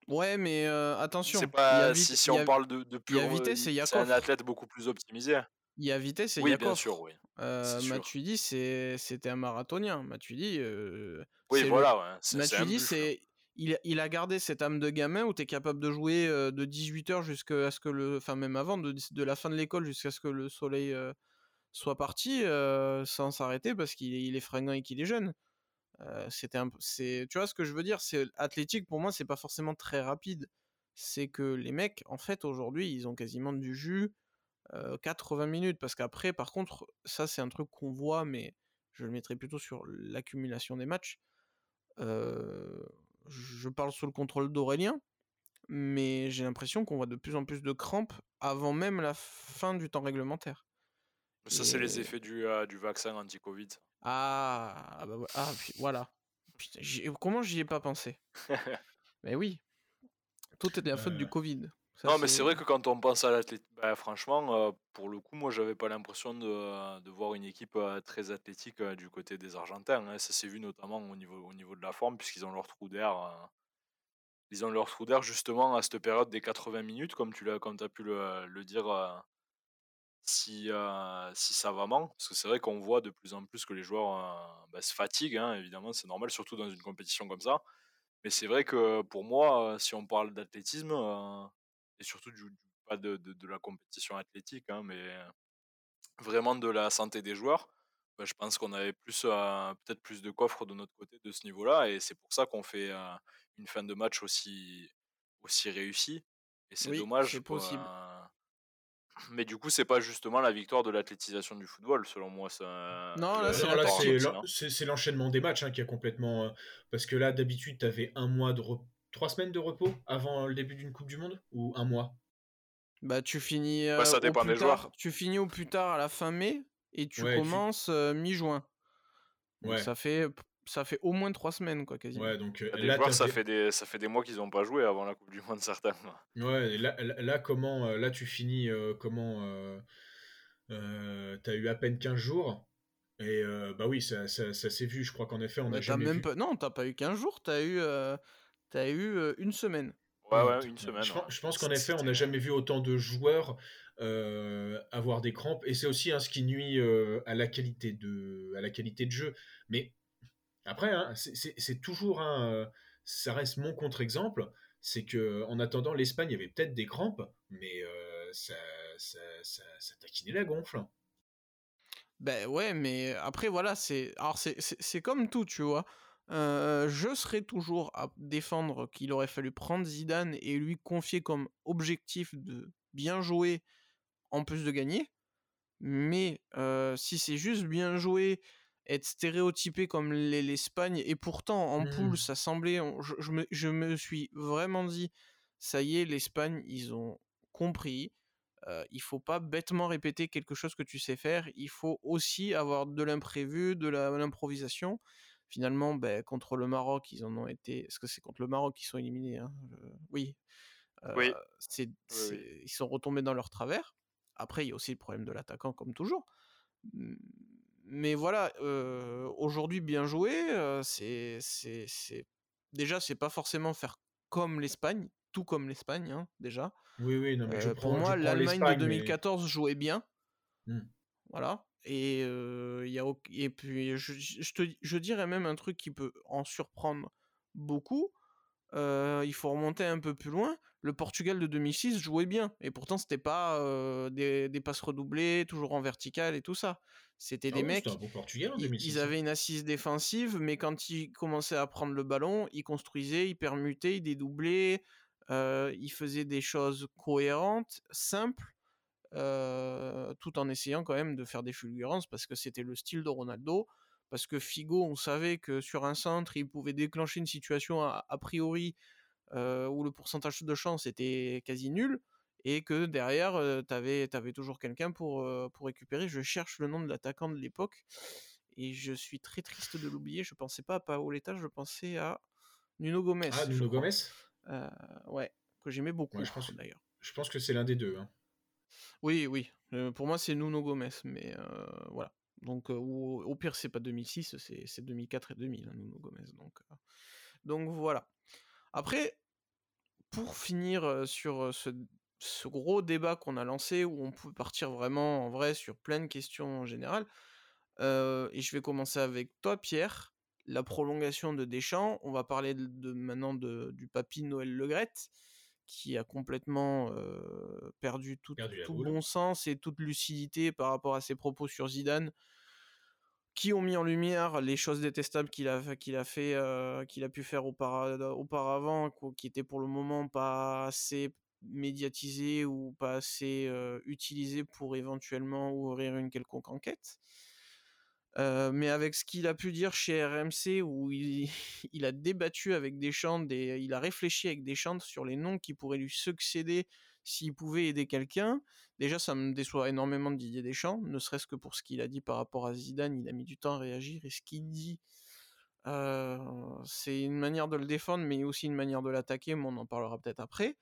S1: Ouais, mais attention.
S3: C'est pas si, si on parle de, de pure, vitesse, c'est un athlète beaucoup plus optimisé.
S1: Il y a vitesse et
S3: oui, bien sûr, oui.
S1: Euh, Matuidi, c'était un marathonien. Matuidi, euh,
S3: oui, voilà,
S1: ouais. Matuidi, c'est il, il, a gardé cette âme de gamin où tu es capable de jouer de 18h jusqu'à ce que le. Enfin, même avant, de, de la fin de l'école jusqu'à ce que le soleil soit parti sans s'arrêter parce qu'il il est fringant et qu'il est jeune. C'était un, tu vois ce que je veux dire? C'est athlétique pour moi c'est pas forcément très rapide c'est que les mecs en fait aujourd'hui ils ont quasiment du jus 80 minutes, parce qu'après, par contre, ça c'est un truc qu'on voit, mais je le mettrai plutôt sur l'accumulation des matchs. je parle sous le contrôle d'Aurélien, mais j'ai l'impression qu'on voit de plus en plus de crampes avant même la fin du temps réglementaire.
S3: Ça, c'est les effets du, du vaccin anti-Covid.
S1: Ah, ah, bah, ah voilà. comment j'y ai pas pensé? Mais oui, tout est la faute du Covid
S3: non, mais c'est vrai que quand on pense à l'athlétisme, bah, franchement, pour le coup, moi, j'avais pas l'impression de, de, voir une équipe très athlétique du côté des Argentins. Hein. Ça s'est vu notamment au niveau, au niveau de la forme, puisqu'ils ont leur trou d'air. ils ont leur trou d'air justement à cette période des 80 minutes, comme tu l'as, comme as pu le, le dire, si, si savamment. Parce que c'est vrai qu'on voit de plus en plus que les joueurs bah, se fatiguent, hein, évidemment, c'est normal, surtout dans une compétition comme ça. Mais c'est vrai que pour moi, si on parle d'athlétisme, et surtout du, pas de, de, la compétition athlétique, hein, mais vraiment de la santé des joueurs. Bah, je pense qu'on avait plus peut-être plus de coffres de notre côté de ce niveau-là, et c'est pour ça qu'on fait une fin de match aussi aussi réussie. Et c'est dommage.
S1: C'est possible.
S3: Mais du coup, c'est pas justement la victoire de l'athlétisation du football, selon moi. Ça...
S1: Non,
S2: là, c'est l'enchaînement des matchs hein, qui a complètement. Parce que là, d'habitude, tu avais un mois de repos trois semaines de repos avant le début d'une Coupe du Monde ou un mois?
S1: Bah tu finis.
S3: Bah, ça dépend des joueurs.
S1: Tu finis au plus tard à la fin mai et tu commences mi-juin. Ouais. Ça fait ça fait au moins trois semaines quoi quasiment.
S2: Ouais donc
S3: là, ça fait des ça fait des mois qu'ils n'ont pas joué avant la Coupe du Monde certains.
S2: Ouais là, là, comment là tu finis comment t'as eu à peine 15 jours. Et bah oui, ça, ça, s'est vu. Je crois qu'en effet, on a jamais
S1: même
S2: vu...
S1: Pas... Non, t'as pas eu 15 jours. T'as eu, tu as eu une semaine.
S3: Ouais, ouais, une semaine.
S2: Je, pense, qu'en effet, on n'a jamais vu autant de joueurs avoir des crampes. Et c'est aussi hein, ce qui nuit à, la qualité de, à la qualité de jeu. Mais après, hein, c'est toujours un. ça reste mon contre-exemple. C'est que en attendant, l'Espagne avait peut-être des crampes, mais ça, ça, ça, ça, taquinait la gonfle.
S1: Ben ouais, mais après, voilà, c'est. Alors, c'est comme tout, tu vois. Euh, je serais toujours à défendre qu'il aurait fallu prendre Zidane et lui confier comme objectif de bien jouer en plus de gagner. Mais euh, si c'est juste bien jouer, être stéréotypé comme l'Espagne, et pourtant en poule mmh. ça semblait, je, me, je, me, suis vraiment dit, ça y est, l'Espagne, ils ont compris. Euh, il faut pas bêtement répéter quelque chose que tu sais faire. Il faut aussi avoir de l'imprévu, de l'improvisation finalement, ben, contre le Maroc, ils en ont été. Est-ce que c'est contre le Maroc qu'ils sont éliminés hein, Oui.
S3: oui.
S1: Ils sont retombés dans leur travers. Après, il y a aussi le problème de l'attaquant, comme toujours. Mais voilà, aujourd'hui, bien joué. c'est, c'est, Déjà, c'est pas forcément faire comme l'Espagne, tout comme l'Espagne, hein, déjà.
S2: Oui, oui, non, mais je
S1: Pour moi, l'Allemagne de 2014 jouait bien. Mmh. Voilà. Et, y a, et puis, je, je, te, je dirais même un truc qui peut en surprendre beaucoup. Il faut remonter un peu plus loin. Le Portugal de 2006 jouait bien. Et pourtant, c'était pas des, des, passes redoublées, toujours en vertical et tout ça. C'était des ah mecs. ils, avaient hein. une assise défensive, mais quand ils commençaient à prendre le ballon, ils construisaient, ils permutaient, ils dédoublaient. ils faisaient des choses cohérentes, simples. tout en essayant quand même de faire des fulgurances parce que c'était le style de Ronaldo parce que Figo, on savait que sur un centre, il pouvait déclencher une situation a, priori où le pourcentage de chance était quasi nul, et que derrière, tu avais, toujours quelqu'un pour, pour récupérer. Je cherche le nom de l'attaquant de l'époque, et je suis très triste de l'oublier. Je pensais pas à Paoletta, je pensais à Nuno Gomez.
S2: Ah, Nuno Gomez
S1: Ouais, que j'aimais beaucoup d'ailleurs.
S2: Je pense que c'est l'un des deux. Hein.
S1: Oui, oui. pour moi, c'est Nuno Gomez, mais voilà. Donc, au, pire, c'est pas 2006, c'est 2004 et 2000, hein, Nuno Gomez. Donc, donc voilà. Après, pour finir sur ce, gros débat qu'on a lancé, où on peut partir vraiment en vrai sur plein de questions en général, et je vais commencer avec toi, Pierre. La prolongation de Deschamps, on va parler de, maintenant du papy Noël Legrette, qui a complètement perdu tout, bon sens et toute lucidité par rapport à ses propos sur Zidane, qui ont mis en lumière les choses détestables qu'il a, qu'il a fait, qu'il a pu faire auparavant, qui étaient pour le moment pas assez médiatisées ou pas assez utilisées pour éventuellement ouvrir une quelconque enquête. Mais avec ce qu'il a pu dire chez RMC, où il, a débattu avec Deschamps, des, il a réfléchi avec Deschamps sur les noms qui pourraient lui succéder s'il pouvait aider quelqu'un. Déjà, ça me déçoit énormément de Didier Deschamps, ne serait-ce que pour ce qu'il a dit par rapport à Zidane, il a mis du temps à réagir, et ce qu'il dit, c'est une manière de le défendre, mais aussi une manière de l'attaquer, mais on en parlera peut-être après.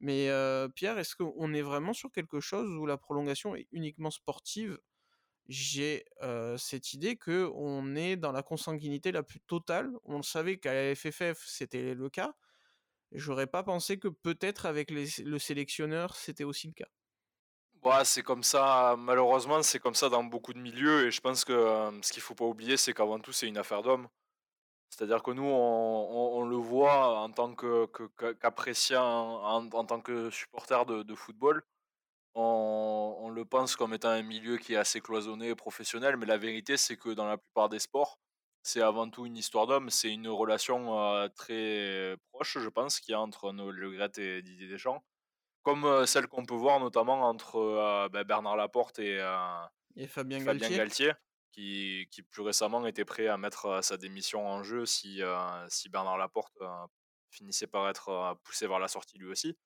S1: Mais Pierre, est-ce qu'on est vraiment sur quelque chose où la prolongation est uniquement sportive j'ai cette idée que on est dans la consanguinité la plus totale. On le savait qu'à la FFF c'était le cas. J'aurais pas pensé que peut-être avec le sélectionneur c'était aussi le cas.
S3: Ouais, c'est comme ça, malheureusement, c'est comme ça dans beaucoup de milieux. Et je pense que ce qu'il faut pas oublier, c'est qu'avant tout, c'est une affaire d'homme. C'est-à-dire que nous, on, le voit en tant qu'appréciant, en, tant que supporter de football on, le pense comme étant un milieu qui est assez cloisonné et professionnel, mais la vérité, c'est que dans la plupart des sports, c'est avant tout une histoire d'homme, c'est une relation euh, très proche, je pense, qu'il y a entre Noël Le Gret et Didier Deschamps, comme euh, celle qu'on peut voir notamment entre euh, ben, Bernard Laporte et,
S1: Fabien, Galtier.
S3: qui, plus récemment était prêt à mettre sa démission en jeu si, si Bernard Laporte finissait par être poussé vers la sortie lui aussi.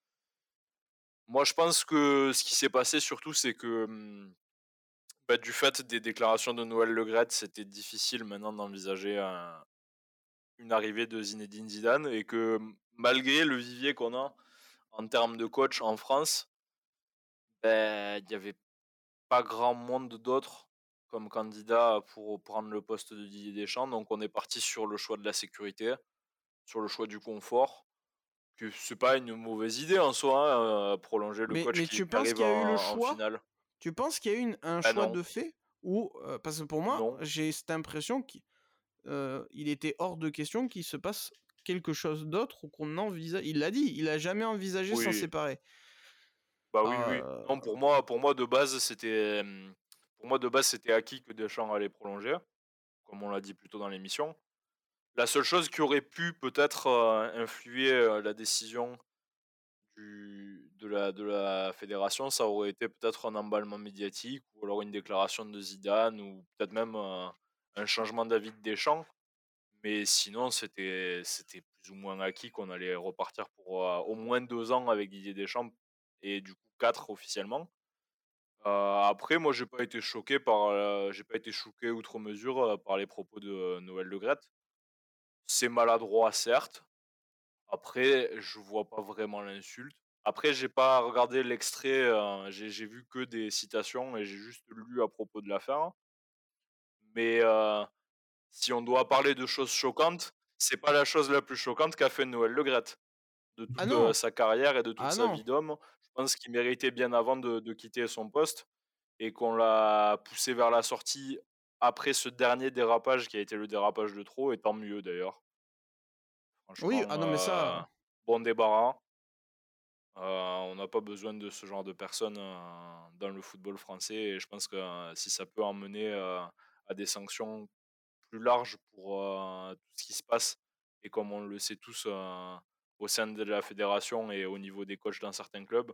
S3: Moi, je pense que ce qui s'est passé surtout, c'est que mmh, bah, du fait des déclarations de Noël Legrette, c'était difficile maintenant d'envisager une arrivée de Zinedine Zidane et que malgré le vivier qu'on a en termes de coach en France, ben, il n'y avait pas grand monde d'autres comme candidat pour prendre le poste de Didier Deschamps. Donc on est parti sur le choix de la sécurité, sur le choix du confort que c'est pas une mauvaise idée en soi, hein, prolonger le coach mais qui tu penses qu'il y a eu le choix?
S1: Tu penses qu'il y a eu un bah choix de fait ou parce que pour moi, j'ai cette impression qu'il il était hors de question qu'il se passe quelque chose d'autre ou qu'on envisage. Il l'a dit, il a jamais envisagé s'en séparer.
S3: Bah oui, oui. Non, pour moi, pour moi de base, c'était pour moi de base c'était acquis que Deschamps allait prolonger, comme on l'a dit plus tôt dans l'émission. La seule chose qui aurait pu peut-être influer la décision de, la, fédération, ça aurait été peut-être un emballement médiatique ou alors une déclaration de Zidane ou peut-être même un changement d'avis de Deschamps. Mais sinon, c'était plus ou moins acquis qu'on allait repartir pour au moins deux ans avec Didier Deschamps et du coup quatre officiellement. après, moi, j'ai pas été choqué par, j'ai pas été choqué outre mesure par les propos de Noël Le c'est maladroit, certes. Après, je vois pas vraiment l'insulte. Après, j'ai pas regardé l'extrait, j'ai vu que des citations et j'ai juste lu à propos de l'affaire. Mais si on doit parler de choses choquantes, c'est pas la chose la plus choquante qu'a fait Noël Le Graët. De
S1: Ah
S3: toute sa carrière et de toute
S1: Ah
S3: sa
S1: non.
S3: vie d'homme, je pense qu'il méritait bien avant de, de quitter son poste et qu'on l'a poussé vers la sortie après ce dernier dérapage qui a été le dérapage de trop, et tant mieux d'ailleurs.
S1: Oui, ah non, mais
S3: euh,
S1: ça.
S3: bon débarras. Euh, on n'a pas besoin de ce genre de personnes euh, dans le football français et je pense que euh, si ça peut emmener à des sanctions plus larges pour tout ce qui se passe et comme on le sait tous au sein de la fédération et au niveau des coachs dans certains clubs,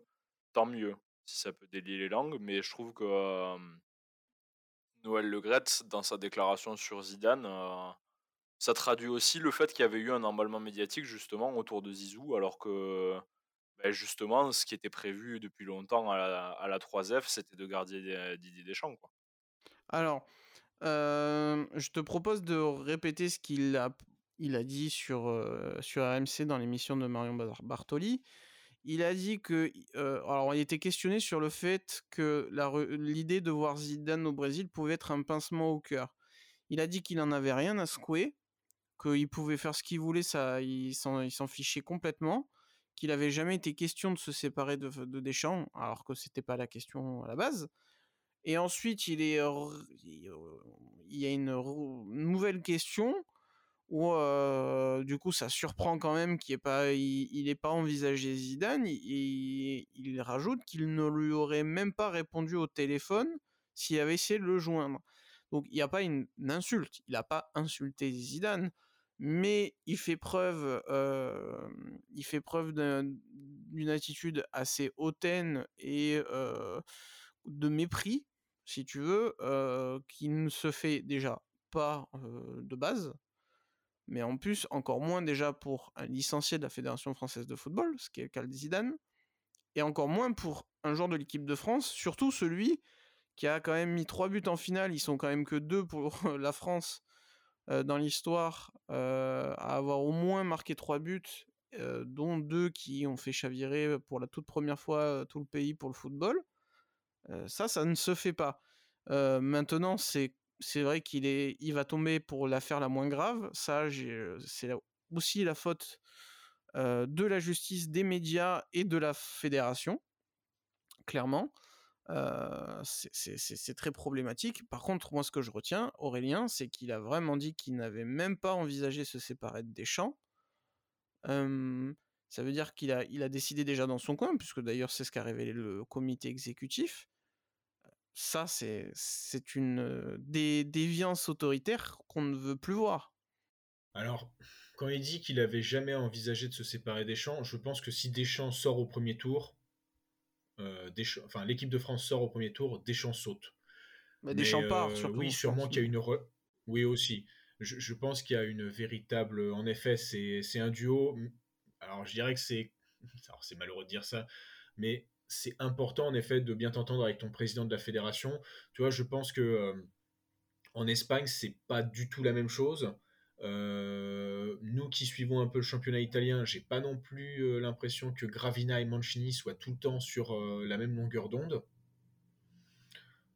S3: tant mieux si ça peut délier les langues. Mais je trouve que Noël Le Graët, dans sa déclaration sur Zidane, euh, ça traduit aussi le fait qu'il y avait eu un emballement médiatique justement autour de Zizou, alors que ben, justement, ce qui était prévu depuis longtemps à la, à la 3F, c'était de garder des- Didier Deschamps. Quoi.
S1: Alors, euh, je te propose de répéter ce qu'il a, il a dit sur, euh, sur RMC dans l'émission de Marion Bar- Bartoli. Il a dit que. euh, alors, il était questionné sur le fait que l'idée de voir Zidane au Brésil pouvait être un pincement au cœur. Il a dit qu'il n'en avait rien à secouer, qu'il pouvait faire ce qu'il voulait, ça, il s'en fichait complètement, qu'il avait jamais été question de se séparer de, de Deschamps, alors que c'était pas la question à la base. Et ensuite, il est, y a une nouvelle question où du coup ça surprend quand même qu'il n'ait pas, il, pas envisagé Zidane. Et il rajoute qu'il ne lui aurait même pas répondu au téléphone s'il avait essayé de le joindre. Donc il n'y a pas une, insulte, il n'a pas insulté Zidane, mais il fait preuve, d'une attitude assez hautaine et de mépris, si tu veux, qui ne se fait déjà pas de base, mais en plus encore moins déjà pour un licencié de la Fédération française de football, ce qui est le cas Zidane, et encore moins pour un joueur de l'équipe de France, surtout celui qui a quand même mis trois buts en finale, ils sont quand même que deux pour la France euh, dans l'histoire euh, à avoir au moins marqué trois buts, euh, dont deux qui ont fait chavirer pour la toute première fois tout le pays pour le football. Ça, ça ne se fait pas. Maintenant, c'est c'est vrai qu'il est, il va tomber pour l'affaire la moins grave. Ça, euh, c'est aussi la faute euh, de la justice, des médias et de la fédération, clairement. Euh, c'est- très problématique. Par contre, moi, ce que je retiens, Aurélien, c'est qu'il a vraiment dit qu'il n'avait même pas envisagé se séparer de Deschamps. Euh, ça veut dire qu'il a, il a décidé déjà dans son coin, puisque d'ailleurs c'est ce qu'a révélé le comité exécutif. Ça, c'est c'est une dé- déviance autoritaire qu'on ne veut plus voir.
S2: Alors, quand il dit qu'il avait jamais envisagé de se séparer Deschamps, je pense que si Deschamps sort au premier tour, euh, Deschamps- enfin l'équipe de France sort au premier tour, Deschamps saute.
S1: Mais Deschamps
S2: Mais,
S1: part, surtout.
S2: oui, sûrement qu'il y a une. re- Oui, aussi. Je, je pense qu'il y a une véritable. En effet, c'est c'est un duo. Alors, je dirais que c'est. Alors, c'est malheureux de dire ça, mais c'est important, en effet, de bien t'entendre avec ton président de la fédération. Tu vois, je pense que euh, en Espagne, c'est pas du tout la même chose. Euh, nous qui suivons un peu le championnat italien, j'ai pas non plus euh, l'impression que Gravina et Mancini soient tout le temps sur la même longueur d'onde.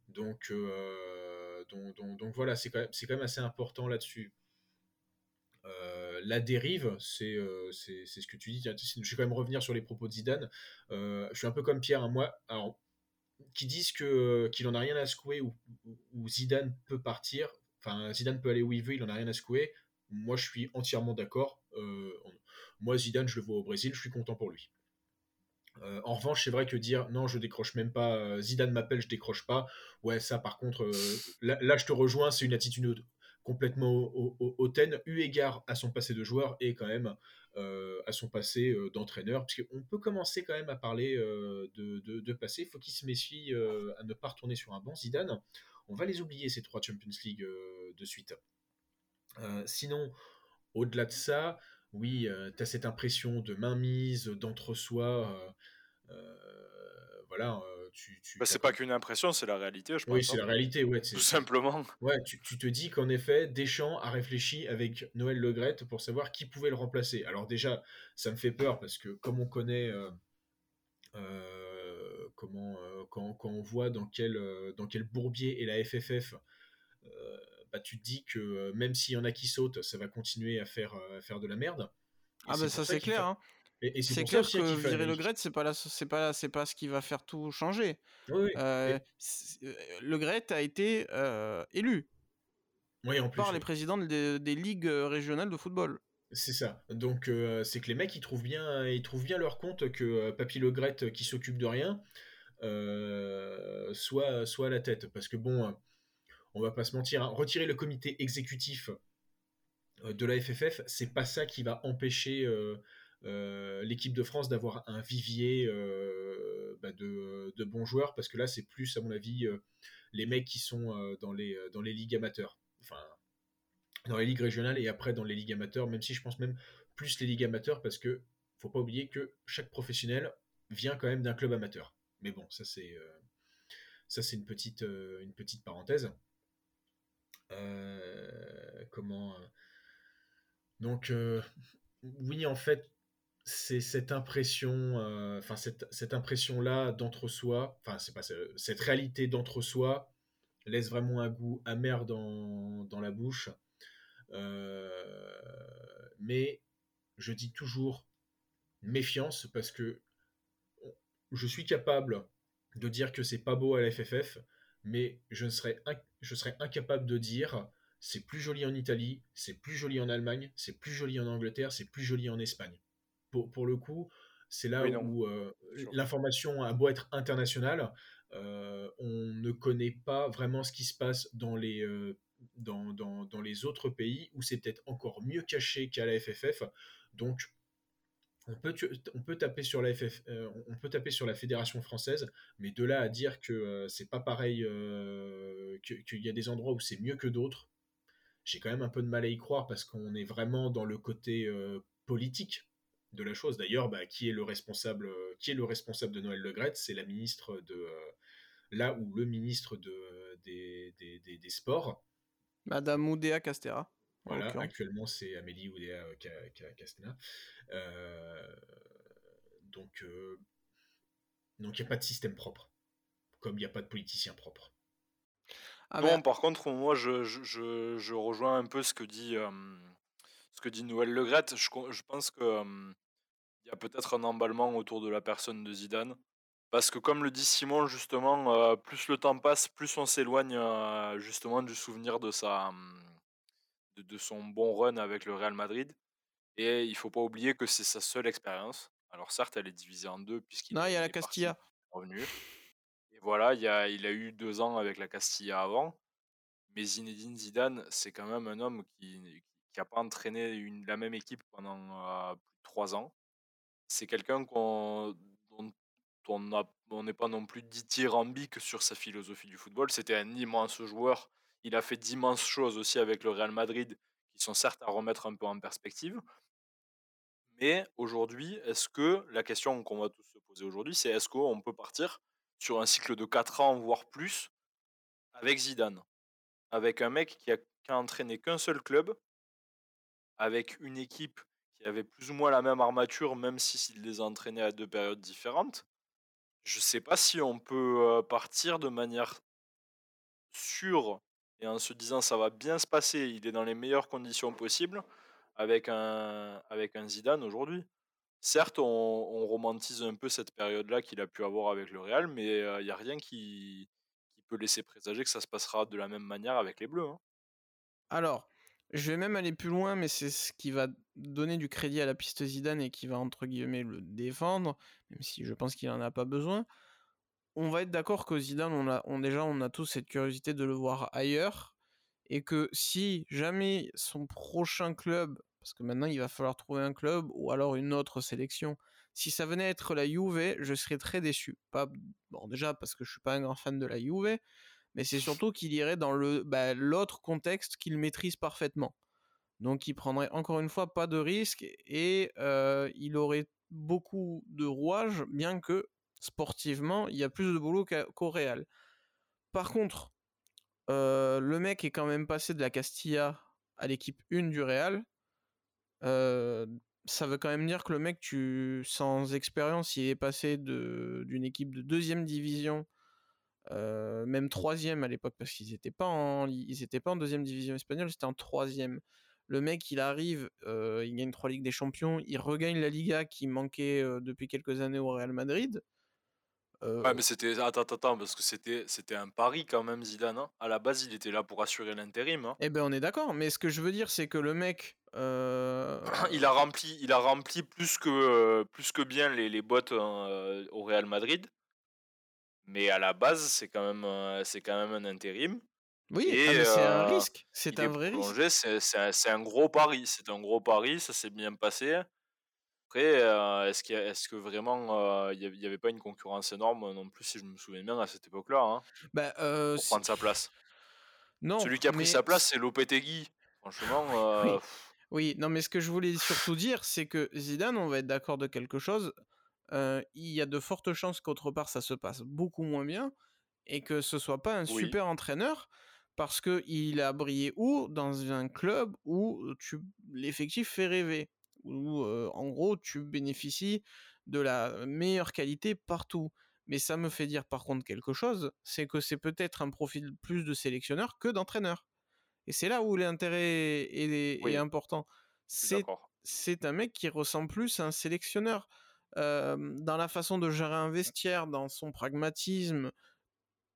S2: Donc, donc, donc, voilà, c'est quand, quand même assez important là-dessus. La dérive, c'est euh, c'est ce que tu dis. Je vais quand même revenir sur les propos de Zidane. Euh, je suis un peu comme Pierre, hein, moi, alors, qui disent qu'il en a rien à secouer ou, ou- Zidane peut partir. Enfin, Zidane peut aller où il veut, il en a rien à secouer. Moi, je suis entièrement d'accord. Euh, moi, Zidane, je le vois au Brésil, je suis content pour lui. Euh, en revanche, c'est vrai que dire non, je décroche même pas, euh, Zidane m'appelle, je décroche pas. Ouais, ça par contre, euh, là, là, je te rejoins, c'est une attitude complètement au- au- hautaine, eu égard à son passé de joueur et quand même euh, à son passé euh, d'entraîneur. Parce qu'on peut commencer quand même à parler euh, de, de, passé. Il faut qu'il se méfie euh, à ne pas retourner sur un banc. Zidane, on va les oublier ces trois Champions League de suite. Sinon, au-delà de ça, oui, tu as cette impression de mainmise, d'entre-soi. voilà, tu, tu
S3: Bah, c'est
S2: pas-
S3: qu'une impression, c'est la réalité, je pense.
S2: Oui, c'est
S3: hein.
S2: la réalité, ouais.
S3: Tout simplement.
S2: Ouais, tu, tu te dis qu'en effet, Deschamps a réfléchi avec Noël Le Graët pour savoir qui pouvait le remplacer. Alors déjà, ça me fait peur parce que comme on connaît, euh, comment, quand, quand, on voit dans quel, dans quel bourbier est la FFF, bah, tu te dis que même s'il y en a qui sautent, ça va continuer à faire, à faire de la merde.
S1: ah bah ça, c'est clair. Hein. Et, c'est clair que virer le Gret, c'est pas c'est pas c'est pas ce qui va faire tout changer. Euh, le Gret a été euh, élu par les présidents des, ligues euh, régionales de football.
S2: C'est ça. Donc c'est que les mecs ils trouvent bien ils trouvent bien leur compte que Papy Le Gret qui s'occupe de rien soit soit à la tête parce que bon on va pas se mentir hein, retirer le comité exécutif de la FFF c'est pas ça qui va empêcher euh, l'équipe de France d'avoir un vivier euh, bah, de, bons joueurs parce que là c'est plus à mon avis euh, les mecs qui sont dans les dans les ligues amateurs. Enfin dans les ligues régionales et après dans les ligues amateurs même si je pense même plus les ligues amateurs parce que faut pas oublier que chaque professionnel vient quand même d'un club amateur. Mais bon ça c'est ça c'est une petite une petite parenthèse. Comment donc oui en fait c'est cette impression, euh, enfin cette, impression-là d'entre-soi, enfin c'est pas cette réalité d'entre-soi laisse vraiment un goût amer dans, la bouche. Euh, mais je dis toujours méfiance parce que je suis capable de dire que c'est pas beau à la FFF, mais je, serais, je serais incapable de dire c'est plus joli en Italie, c'est plus joli en Allemagne, c'est plus joli en Angleterre, c'est plus joli en Espagne pour, le coup, c'est là où euh, l'information a beau être internationale, euh, on ne connaît pas vraiment ce qui se passe dans les, euh, dans, dans, dans, les autres pays où c'est peut-être encore mieux caché qu'à la FFF. Donc, on peut, on peut taper sur la FF, on peut taper sur la fédération française, mais de là à dire que c'est pas pareil, qu'il y a des endroits où c'est mieux que d'autres, j'ai quand même un peu de mal à y croire parce qu'on est vraiment dans le côté politique de la chose. D'ailleurs, bah, qui est le responsable, euh, qui est le responsable de Noël Legret C'est la ministre de euh, là où le ministre de, des, des, Sports.
S1: Madame Oudéa Castera.
S2: Voilà, actuellement c'est Amélie Oudéa Castera. Euh, donc, donc il n'y a pas de système propre, comme il n'y a pas de politicien propre.
S3: Ah bon, par contre, moi, je, je, je, rejoins un peu ce que dit, ce que dit Noël Legrette. Je, je pense que il y a peut-être un emballement autour de la personne de Zidane. Parce que comme le dit Simon, justement, euh, plus le temps passe, plus on s'éloigne euh, justement du souvenir de, sa, de, son bon run avec le Real Madrid. Et il faut pas oublier que c'est sa seule expérience. Alors certes, elle est divisée en deux puisqu'il
S1: non, il y a la Castilla
S3: revenu. Et voilà, il, y a, il a eu deux ans avec la Castilla avant. Mais Zinedine Zidane, c'est quand même un homme qui n'a pas entraîné la même équipe pendant plus de trois ans c'est quelqu'un qu'on dont on n'est pas non plus dithyrambique sur sa philosophie du football. C'était un immense joueur. Il a fait d'immenses choses aussi avec le Real Madrid, qui sont certes à remettre un peu en perspective. Mais aujourd'hui, est-ce que la question qu'on va tous se poser aujourd'hui, c'est est-ce qu'on peut partir sur un cycle de 4 ans, voire plus, avec Zidane? Avec un mec qui a, qui a entraîné qu'un seul club, avec une équipe qui avait plus ou moins la même armature, même s'il les a entraînés à deux périodes différentes. Je ne sais pas si on peut partir de manière sûre et en se disant ça va bien se passer, il est dans les meilleures conditions possibles avec un, avec un Zidane aujourd'hui. Certes, on, romantise un peu cette période-là qu'il a pu avoir avec le Real, mais il n'y a rien qui, qui, peut laisser présager que ça se passera de la même manière avec les Bleus. Hein.
S1: Alors, je vais même aller plus loin, mais c'est ce qui va donner du crédit à la piste Zidane et qui va entre guillemets le défendre, même si je pense qu'il n'en a pas besoin. On va être d'accord que Zidane, on a, déjà, on a tous cette curiosité de le voir ailleurs, et que si jamais son prochain club, parce que maintenant il va falloir trouver un club ou alors une autre sélection, si ça venait être la Juve, je serais très déçu. Pas, bon, déjà parce que je suis pas un grand fan de la Juve, mais c'est surtout qu'il irait dans le bah, l'autre contexte qu'il maîtrise parfaitement. Donc il prendrait encore une fois pas de risque et il aurait beaucoup de rouages, bien que sportivement il y a plus de boulot qu'au Real. Par contre, le mec est quand même passé de la Castilla à l'équipe 1 du Real. Ça veut quand même dire que le mec, tu, sans expérience, il est passé d'une équipe de deuxième division, euh, même troisième à l'époque, parce qu'ils n'étaient pas en, ils pas en deuxième division espagnole, c'était en troisième. Le mec, il arrive, euh, il gagne trois ligues des champions, il regagne la Liga qui manquait euh, depuis quelques années au Real Madrid.
S3: Ouais, mais c'était. Attends, attends, parce que c'était, c'était un pari quand même, Zidane. Hein. À la base, il était là pour assurer l'intérim. Hein.
S1: Eh ben, on est d'accord, mais ce que je veux dire, c'est que le mec. Euh,
S3: il, a rempli, il a rempli plus que, plus que bien les, les bottes hein, au Real Madrid. Mais à la base, c'est quand, même, c'est quand même un intérim.
S1: Oui, ah, c'est un risque. C'est un vrai risque.
S3: C'est un gros pari. C'est un gros pari. Ça s'est bien passé. Après, est-ce, est-ce que vraiment il n'y avait pas une concurrence énorme non plus, si je me souviens bien, à cette époque-là, hein,
S1: bah,
S3: pour prendre sa place?
S1: Non.
S3: Celui qui a pris sa place, c'est Lopetegui. Franchement.
S1: Oui. oui. non, mais ce que je voulais surtout dire, c'est que Zidane, on va être d'accord de quelque chose. Il y a de fortes chances qu'autre part ça se passe beaucoup moins bien et que ce soit pas un super entraîneur parce que il a brillé où? Dans un club où tu l'effectif fait rêver où en gros tu bénéficies de la meilleure qualité partout. Mais ça me fait dire par contre quelque chose, c'est que c'est peut-être un profil plus de sélectionneur que d'entraîneur. Et c'est là où l'intérêt est, important. C'est un mec qui ressemble plus à un sélectionneur. Dans la façon de gérer un vestiaire, dans son pragmatisme,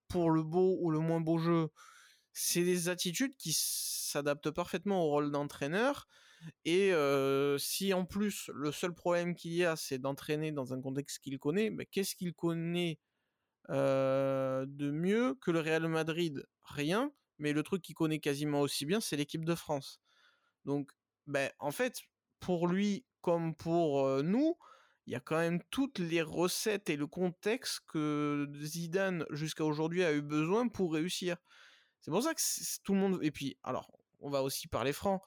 S1: pour le beau ou le moins beau jeu, c'est des attitudes qui s'adaptent parfaitement au rôle d'entraîneur et si en plus le seul problème qu'il y a, c'est d'entraîner dans un contexte qu'il connaît, bah, qu'est-ce qu'il connaît de mieux que le Real Madrid? Rien. Mais le truc qu'il connaît quasiment aussi bien, c'est l'équipe de France. Donc, ben, en fait, pour lui comme pour nous, il y a quand même toutes les recettes et le contexte que Zidane jusqu'à aujourd'hui a eu besoin pour réussir. C'est pour ça que tout le monde. Et puis, alors, on va aussi parler franc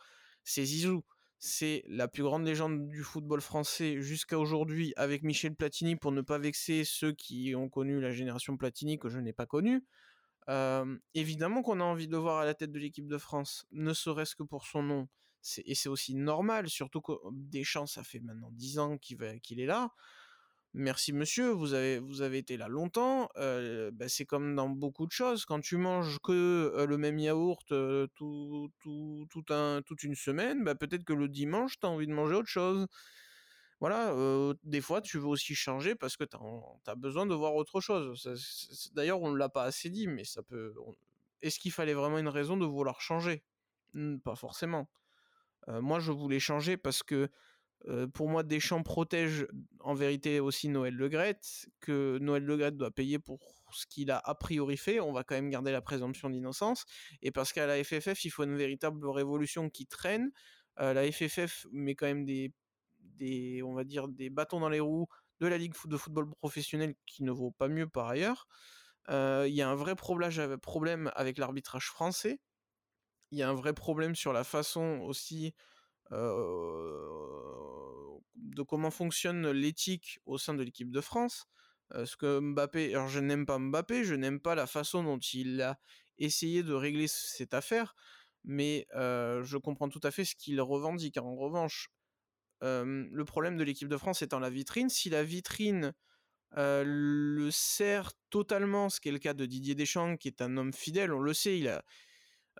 S1: c'est Zizou. C'est la plus grande légende du football français jusqu'à aujourd'hui avec Michel Platini pour ne pas vexer ceux qui ont connu la génération Platini que je n'ai pas connue. évidemment qu'on a envie de le voir à la tête de l'équipe de France, ne serait-ce que pour son nom. Et c'est aussi normal, surtout que Deschamps, ça fait maintenant 10 ans qu'il est là. Merci monsieur, vous avez, été là longtemps. Bah, c'est comme dans beaucoup de choses. Quand tu manges que le même yaourt un, toute une semaine, bah, peut-être que le dimanche, tu as envie de manger autre chose. Voilà, des fois, tu veux aussi changer parce que tu as, besoin de voir autre chose. D'ailleurs, on ne l'a pas assez dit, mais ça peut. Est-ce qu'il fallait vraiment une raison de vouloir changer? Pas forcément. Moi, je voulais changer parce que pour moi, Deschamps protège en vérité aussi Noël Legrette, que Noël Legrette doit payer pour ce qu'il a a priori fait. On va quand même garder la présomption d'innocence. Et parce qu'à la FFF, il faut une véritable révolution qui traîne. la FFF met quand même des, on va dire, des bâtons dans les roues de la Ligue de football professionnel qui ne vaut pas mieux par ailleurs. Il y a un vrai problème avec l'arbitrage français. Il y a un vrai problème sur la façon aussi de comment fonctionne l'éthique au sein de l'équipe de France. ce que Mbappé, alors je n'aime pas Mbappé, je n'aime pas la façon dont il a essayé de régler cette affaire, mais je comprends tout à fait ce qu'il revendique. En revanche, le problème de l'équipe de France étant la vitrine, si la vitrine le sert totalement, ce qui est le cas de Didier Deschamps, qui est un homme fidèle, on le sait, il a,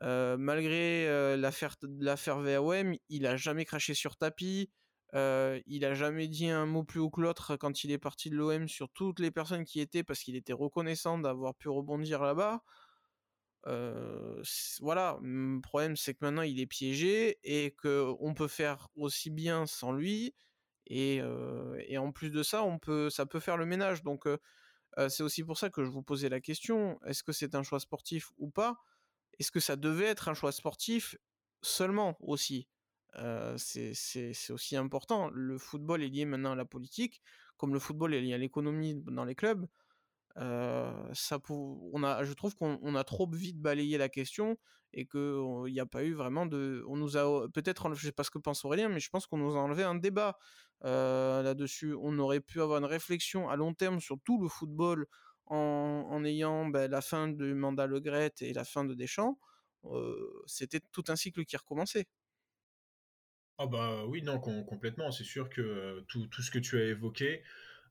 S1: malgré l'affaire l'affaire VAOM, il a jamais craché sur tapis. il a jamais dit un mot plus haut que l'autre quand il est parti de l'OM sur toutes les personnes qui étaient parce qu'il était reconnaissant d'avoir pu rebondir là-bas. voilà, le problème c'est que maintenant il est piégé et que on peut faire aussi bien sans lui et, et en plus de ça on peut ça peut faire le ménage donc c'est aussi pour ça que je vous posais la question est-ce que c'est un choix sportif ou pas? Est-ce que ça devait être un choix sportif seulement aussi? C'est aussi important. Le football est lié maintenant à la politique, comme le football est lié à l'économie dans les clubs. ça on a, je trouve qu'on a trop vite balayé la question et qu'il n'y a pas eu vraiment de. On nous a peut-être, je sais pas ce que pense Aurélien, mais je pense qu'on nous a enlevé un débat là-dessus. On aurait pu avoir une réflexion à long terme sur tout le football en, ayant ben, la fin du mandat Le Gret et la fin de Deschamps, c'était tout un cycle qui recommençait.
S2: Ah bah oui, non, complètement. C'est sûr que tout, tout, ce que tu as évoqué,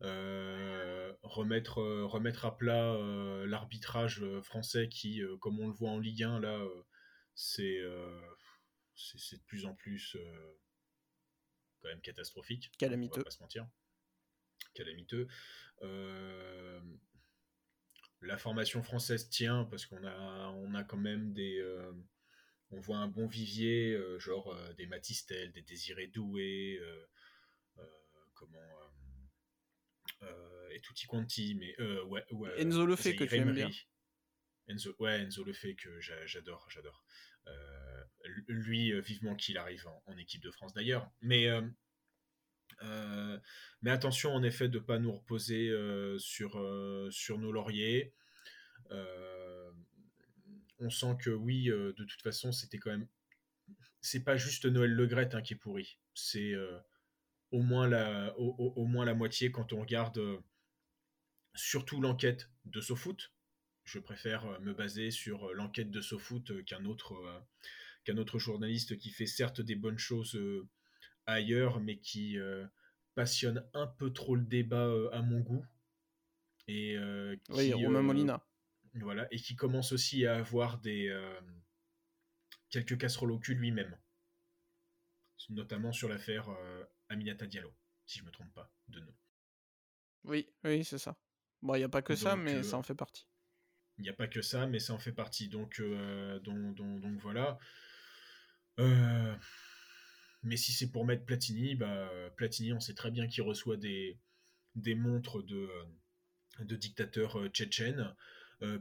S2: remettre, remettre à plat l'arbitrage français qui, comme on le voit en Ligue 1, là, c'est c'est de plus en plus quand même catastrophique.
S1: Calamiteux.
S2: On va pas se mentir. Calamiteux. La formation française tient parce qu'on a, on a quand même des. on voit un bon vivier, genre des Matistel, des Désiré Doué, comment. et tutti quanti, mais ouais, ouais,
S1: Enzo le fait que tu aimes bien.
S2: Enzo, ouais, Enzo le fait que j'adore, j'adore. Euh, lui, euh, vivement qu'il arrive en, équipe de France d'ailleurs. Mais, euh, mais attention en effet de ne pas nous reposer sur, sur nos lauriers. on sent que oui, de toute façon, c'était quand même. C'est pas juste Noël Legrette hein, qui est pourri. C'est au moins la, au, moins la moitié quand on regarde surtout l'enquête de SoFoot, je préfère euh, me baser sur euh, l'enquête de SoFoot euh, qu'un autre, qu'un autre journaliste qui fait certes des bonnes choses ailleurs, mais qui passionne un peu trop le débat à mon goût. Et
S1: qui, oui, Romain Molina.
S2: Voilà, et qui commence aussi à avoir des quelques casseroles au cul lui-même, notamment sur l'affaire Aminata Diallo, si je me trompe pas de nom.
S1: Oui, oui, c'est ça. Bon, il n'y a pas que ça, mais ça en fait partie.
S2: Il n'y a pas que ça, mais ça en fait partie. Donc, euh, donc, donc, voilà. Euh, mais si c'est pour mettre Platini, bah, Platini, on sait très bien qu'il reçoit des, des montres de, de dictateurs euh, tchétchènes.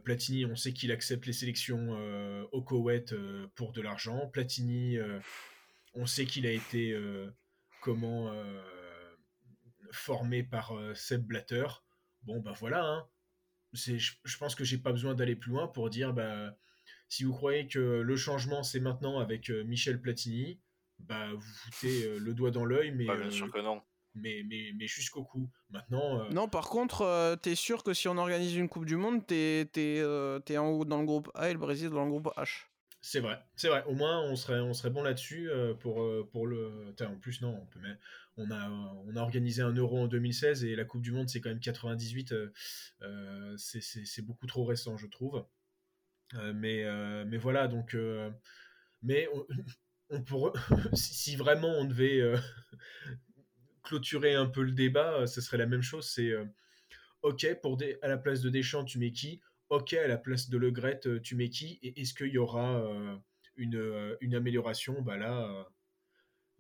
S2: Platini, on sait qu'il accepte les sélections au Koweït pour de l'argent. Platini, on sait qu'il a été comment formé par Seb Blatter. Bon, bah voilà, hein je, pense que j'ai pas besoin d'aller plus loin pour dire bah, si vous croyez que le changement c'est maintenant avec euh, Michel Platini, bah vous foutez euh, le doigt dans l'œil, mais,
S3: bien sûr
S2: euh,
S3: que non.
S2: mais, mais, mais jusqu'au cou. Maintenant.
S1: Non, par contre, t'es sûr que si on organise une Coupe du Monde, t'es es, en haut dans le groupe A et le Brésil dans le groupe H.
S2: C'est vrai, c'est vrai. Au moins, on serait, on serait bon là-dessus pour, pour le. en plus, non, on peut mettre on a, on a organisé un euro en 2016 et la Coupe du Monde, c'est quand même 98. Euh, euh, c'est beaucoup trop récent, je trouve. Euh, mais, mais voilà, donc. mais on, pourrait, si vraiment on devait clôturer un peu le débat, ce serait la même chose. C'est OK, pour des, à la place de Deschamps, tu mets qui? Ok, à la place de Le Gret, tu mets qui? Et est-ce qu'il y aura une, une, amélioration? Bah là,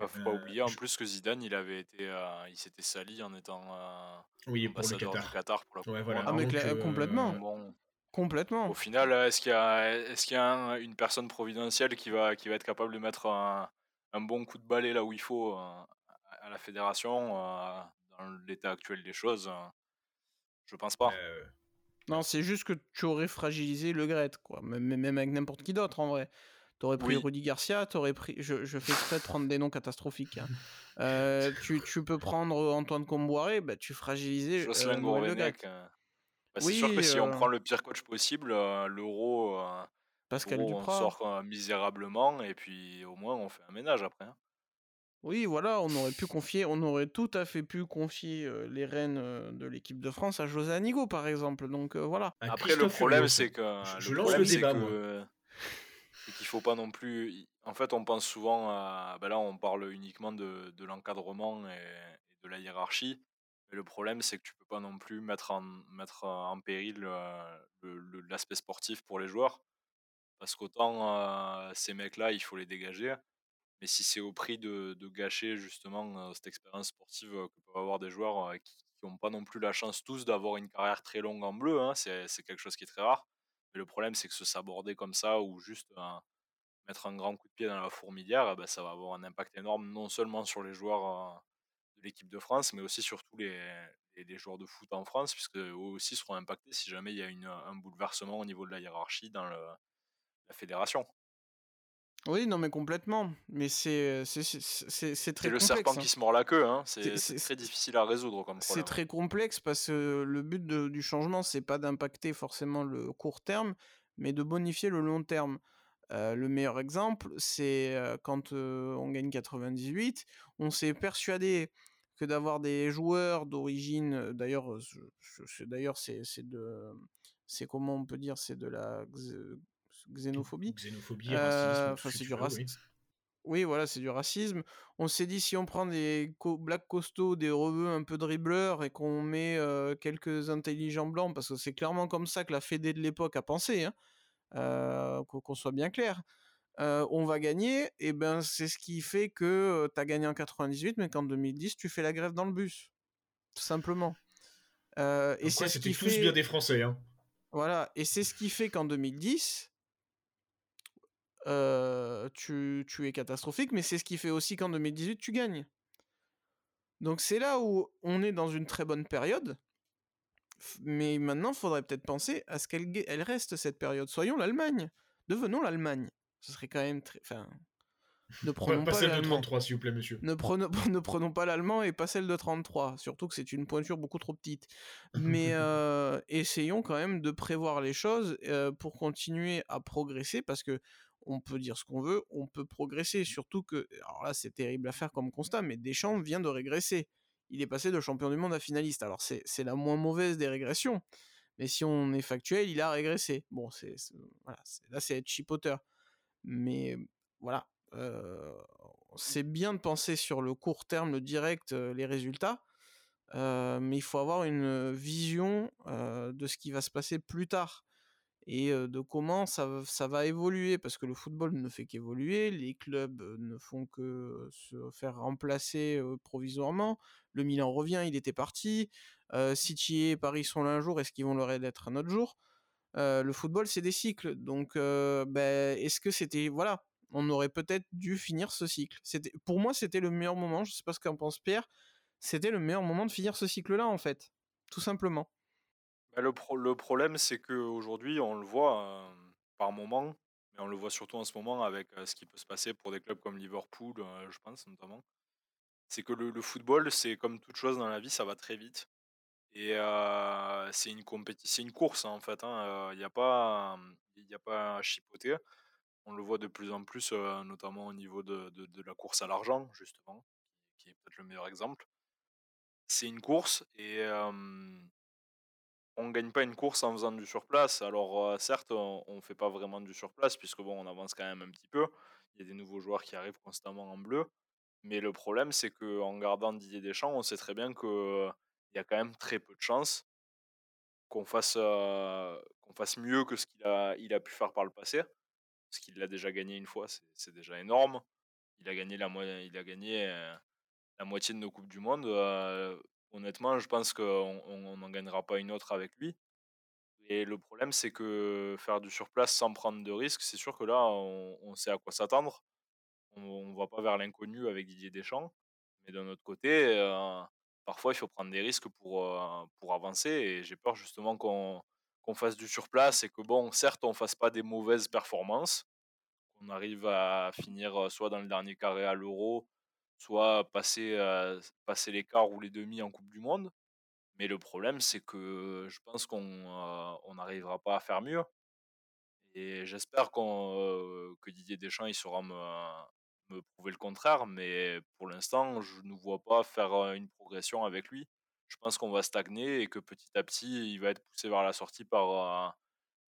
S3: bah, faut pas euh, oublier en plus que Zidane, il avait été, euh, il s'était sali en étant euh,
S2: oui, pour le Qatar.
S3: Qatar pour
S2: la ouais, voilà.
S1: ah, mais complètement. Bon, complètement.
S3: Au final, est-ce qu'il y a, est-ce qu'il y a une personne providentielle qui va, qui va être capable de mettre un, un bon coup de balai là où il faut à la fédération dans l'état actuel des choses? Je pense pas.
S1: Non, c'est juste que tu aurais fragilisé le Gret, quoi. Même, même avec n'importe qui d'autre en vrai. T'aurais pris Rudy Garcia, t'aurais pris. Je, je fais exprès de prendre des noms catastrophiques. Hein. Euh, tu, tu, peux prendre Antoine Comboiré, bah, tu fragilisais.
S3: Jocelyn euh, bah, C'est sûr que si on prend le pire coach possible, l'euro.
S1: Pascal
S3: on sort misérablement et puis au moins on fait un ménage après. Hein.
S1: Oui, voilà, on aurait pu confier, on aurait tout à fait pu confier les rênes de l'équipe de France à José Anigo, par exemple. Donc voilà.
S3: Après, le problème, c'est que. Je, lance le débat, que et qu'il faut pas non plus. En fait, on pense souvent à. Ben là, on parle uniquement de, de l'encadrement et, de la hiérarchie. Mais le problème, c'est que tu peux pas non plus mettre en, en péril l'aspect sportif pour les joueurs. Parce qu'autant euh, ces mecs-là, il faut les dégager. Mais si c'est au prix de, gâcher justement euh, cette expérience sportive que peuvent avoir des joueurs euh, qui n'ont pas non plus la chance tous d'avoir une carrière très longue en bleu, hein, c'est quelque chose qui est très rare mais le problème, c'est que se saborder comme ça ou juste mettre un grand coup de pied dans la fourmilière, eh ben, ça va avoir un impact énorme non seulement sur les joueurs l'équipe de France, mais aussi sur tous les, les, joueurs de foot en France, puisque eux aussi seront impactés si jamais il y a une, un bouleversement au niveau de la hiérarchie dans le, la fédération.
S1: Oui, non, mais complètement. Mais c'est très C'est le
S3: serpent qui hein. se mord la queue. Hein. C'est très difficile à résoudre comme
S1: C'est très complexe parce que le but du changement, c'est pas d'impacter forcément le court terme, mais de bonifier le long terme. le meilleur exemple, c'est quand on gagne 98, on s'est persuadé que d'avoir des joueurs d'origine, d'ailleurs, d'ailleurs c'est de, c'est comment on peut dire, c'est de la xénophobie.
S2: Xénophobie, racisme,
S1: c'est du racisme. Oui. voilà, c'est du racisme. On s'est dit si on prend des black costauds, des rebeux un peu dribbleurs et qu'on met quelques intelligents blancs, parce que c'est clairement comme ça que la Fédé de l'époque a pensé, hein, qu'on soit bien clair. On va gagner, et ben c'est ce qui fait que tu as gagné en 98, mais qu'en 2010 tu fais la grève dans le bus, tout simplement.
S2: et c'est ce qui fait... bien des Français, hein.
S1: Voilà, et c'est ce qui fait qu'en 2010, tu, tu, es catastrophique, mais c'est ce qui fait aussi qu'en 2018, tu gagnes. Donc c'est là où on est dans une très bonne période, mais maintenant, il faudrait peut-être penser à ce qu'elle elle reste cette période. Soyons l'Allemagne, devenons l'Allemagne. Ce serait quand même très... Enfin,
S2: ne prenons pas, celle de 33, s'il vous plaît, monsieur.
S1: Ne prenons, ne prenons pas l'allemand et pas celle de 33, surtout que c'est une pointure beaucoup trop petite. Mais euh, essayons quand même de prévoir les choses euh, pour continuer à progresser, parce que on peut dire ce qu'on veut, on peut progresser. Surtout que, alors là, c'est terrible à faire comme constat, mais Deschamps vient de régresser. Il est passé de champion du monde à finaliste. Alors c'est la moins mauvaise des régressions. Mais si on est factuel, il a régressé. Bon, c'est voilà, là c'est être chipoteur. Mais voilà, c'est bien de penser sur le court terme, le direct, les résultats, mais il faut avoir une vision de ce qui va se passer plus tard et de comment ça, ça, va évoluer, parce que le football ne fait qu'évoluer, les clubs ne font que se faire remplacer provisoirement, le Milan revient, il était parti, City et Paris sont là un jour, est-ce qu'ils vont le être un autre jour? Le football, c'est des cycles, donc ben, est-ce que c'était... Voilà, on aurait peut-être dû finir ce cycle. C'était, pour moi, c'était le meilleur moment. Je sais pas ce qu'en pense Pierre. C'était le meilleur moment de finir ce cycle-là, en fait, tout simplement.
S3: Bah, le, problème, c'est qu'aujourd'hui, on le voit euh, par moment, mais on le voit surtout en ce moment avec euh, ce qui peut se passer pour des clubs comme Liverpool, euh, je pense notamment. C'est que le, football, c'est comme toute chose dans la vie, ça va très vite. Et c'est une une course en fait. Hein, il n'y a pas, il a pas à chipoter. On le voit de plus en plus, notamment au niveau de, de, la course à l'argent, justement, qui est peut-être le meilleur exemple. C'est une course et on ne gagne pas une course en faisant du surplace. Alors certes, on ne fait pas vraiment du surplace, puisque bon, on avance quand même un petit peu. Il y a des nouveaux joueurs qui arrivent constamment en bleu. Mais le problème, c'est qu'en gardant Didier Deschamps, on sait très bien qu'il y a quand même très peu de chances qu'on fasse, qu'on fasse mieux que ce qu'il a, il a pu faire par le passé parce qu'il l'a déjà gagné une fois, c'est déjà énorme. Il a gagné la, il a gagné, la moitié de nos Coupes du Monde. Honnêtement, je pense qu'on n'en gagnera pas une autre avec lui. Et le problème, c'est que faire du surplace sans prendre de risques, c'est sûr que là, on, sait à quoi s'attendre. On ne va pas vers l'inconnu avec Didier Deschamps. Mais d'un autre côté, parfois, il faut prendre des risques pour, pour avancer. Et j'ai peur justement qu'on fasse du surplace et que, bon, certes, on fasse pas des mauvaises performances, qu'on arrive à finir soit dans le dernier carré à l'euro, soit passer, passer les quarts ou les demi en Coupe du Monde. Mais le problème, c'est que je pense qu'on n'arrivera pas à faire mieux. Et j'espère que Didier Deschamps il saura me, me prouver le contraire, mais pour l'instant, je ne vois pas faire une progression avec lui je pense qu'on va stagner et que petit à petit, il va être poussé vers la sortie par,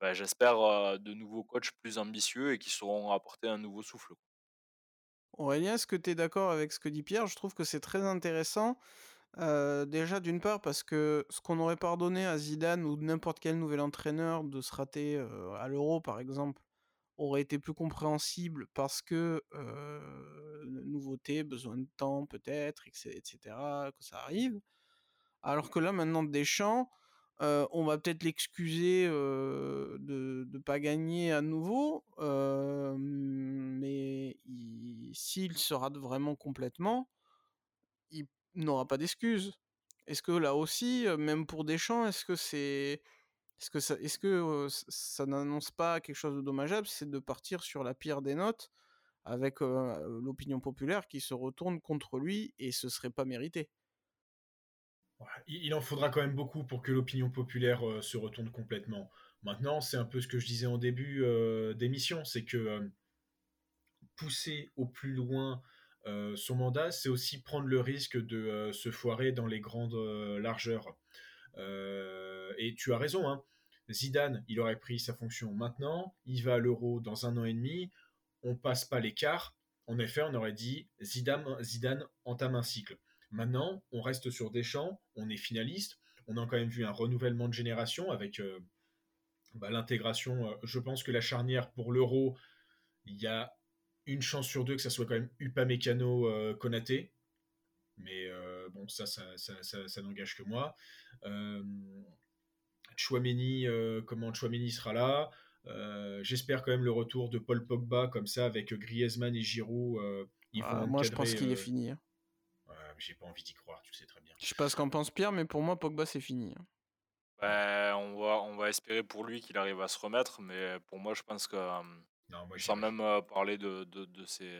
S3: bah, j'espère, de nouveaux coachs plus ambitieux et qui sauront apporter un nouveau souffle.
S1: Aurélien, est-ce que tu es d'accord avec ce que dit Pierre? Je trouve que c'est très intéressant. Déjà, d'une part, parce que ce qu'on aurait pardonné à Zidane ou n'importe quel nouvel entraîneur de se rater à l'euro, par exemple, aurait été plus compréhensible parce que nouveauté, besoin de temps peut-être, etc., que ça arrive. Alors que là, maintenant, Deschamps, euh, on va peut-être l'excuser euh, de ne pas gagner à nouveau, euh, mais s'il se rate vraiment complètement, il n'aura pas d'excuse. Est-ce que là aussi, même pour Deschamps, est-ce que c'est est-ce que ça, n'annonce pas quelque chose de dommageable, c'est de partir sur la pire des notes avec l'opinion populaire qui se retourne contre lui et ce serait pas mérité?
S2: Il en faudra quand même beaucoup pour que l'opinion populaire se retourne complètement. Maintenant, c'est un peu ce que je disais en début d'émission, c'est que pousser au plus loin son mandat, c'est aussi prendre le risque de se foirer dans les grandes largeurs. Et tu as raison, hein. Zidane, il aurait pris sa fonction maintenant, il va à l'euro dans un an et demi, on passe pas l'écart. En effet, on aurait dit Zidane, entame un cycle. Maintenant, on reste sur des champs, on est finaliste, on a quand même vu un renouvellement de génération avec bah, l'intégration. je pense que la charnière pour l'euro, il y a une chance sur deux que ça soit quand même Upamecano euh, Konaté. Mais euh, bon, ça, ça, ça, n'engage que moi. Euh, Chouameni, euh, comment Chouameni sera là. J'espère quand même le retour de Paul Pogba, comme ça, avec Griezmann et Giroud.
S1: Ah, moi, je pense qu'il est fini. Hein.
S2: J'ai pas envie d'y croire, tu le sais très bien.
S1: Je sais pas ce qu'en pense Pierre, mais pour moi, Pogba, c'est fini. Hein.
S3: Ben, on, va, on va espérer pour lui qu'il arrive à se remettre, mais pour moi, je pense que sans même parler de, de, de, ses,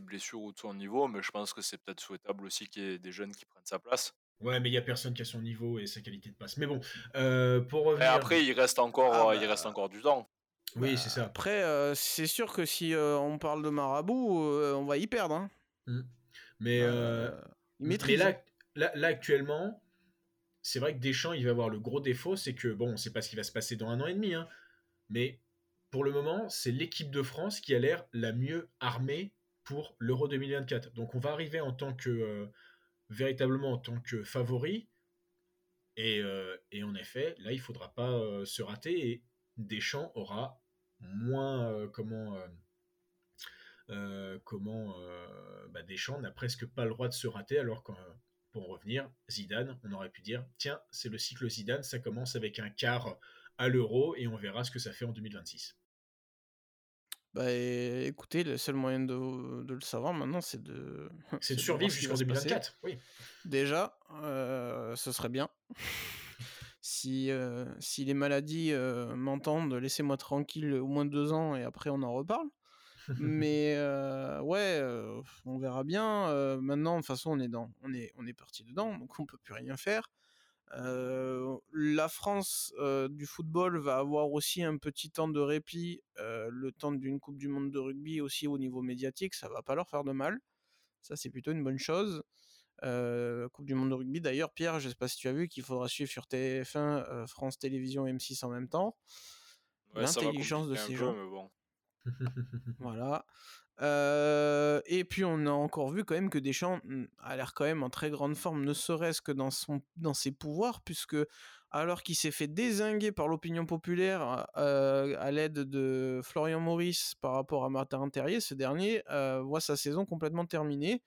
S3: blessures ou de son niveau, mais je pense que c'est peut-être souhaitable aussi qu'il y ait des jeunes qui prennent sa place.
S2: Ouais, mais il n'y a personne qui a son niveau et sa qualité de passe. Mais bon, euh, pour revenir...
S3: après, il reste encore, ah il reste bah, encore du temps.
S2: Oui, bah, c'est ça.
S1: Après, c'est sûr que si on parle de Marabout, on va y perdre. Hein.
S2: Mmh. Mais, il maîtrise. Hein. là, là, actuellement, c'est vrai que Deschamps, il va avoir le gros défaut, c'est que, bon, on ne sait pas ce qui va se passer dans un an et demi, hein, mais pour le moment, c'est l'équipe de France qui a l'air la mieux armée pour l'Euro 2024. Donc on va arriver en tant que euh, véritablement en tant que favori. Et, euh, en effet, là, il faudra pas euh, se rater et Deschamps aura moins comment comment bah, Deschamps n'a presque pas le droit de se rater alors que pour revenir, Zidane, on aurait pu dire tiens, c'est le cycle Zidane, ça commence avec un quart à l'euro et on verra ce que ça fait en 2026.
S1: Bah, écoutez, le seul moyen de, de le savoir maintenant, c'est de.
S2: C'est de survivre jusqu'en 2024, oui.
S1: Déjà, euh, ce serait bien. si, euh, si les maladies euh, m'entendent, laissez-moi tranquille au moins deux ans et après on en reparle. Mais ouais, on verra bien. maintenant, de toute façon, on est, dans, on, est, on est parti dedans, donc on peut plus rien faire la France du football va avoir aussi un petit temps de répit, le temps d'une Coupe du Monde de rugby aussi au niveau médiatique, ça va pas leur faire de mal. Ça, c'est plutôt une bonne chose. coupe du Monde de rugby, d'ailleurs, Pierre, je sais pas si tu as vu qu'il faudra suivre sur TF1, France Télévisions, M6 en même temps. L'intelligence de ces gens. voilà et puis on a encore vu quand même que Deschamps mmh, a l'air quand même en très grande forme, ne serait-ce que dans, son, dans ses pouvoirs, puisque alors qu'il s'est fait désinguer par l'opinion populaire à l'aide de Florian Maurice par rapport à Martin Terrier, ce dernier voit sa saison complètement terminée.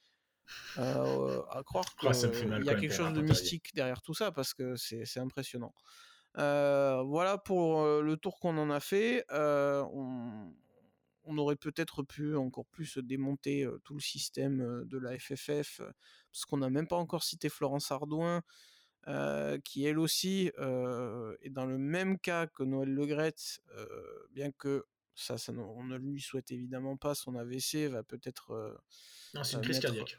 S1: à croire qu'il y a quelque chose de mystique derrière tout ça, parce que c'est impressionnant. voilà pour le tour qu'on en a fait. on on aurait peut-être pu encore plus démonter tout le système de la FFF, parce qu'on n'a même pas encore cité Florence Ardouin, qui elle aussi est dans le même cas que Noël Legrette, bien que ça, on ne lui souhaite évidemment pas, son AVC va peut-être...
S2: non, c'est une crise cardiaque.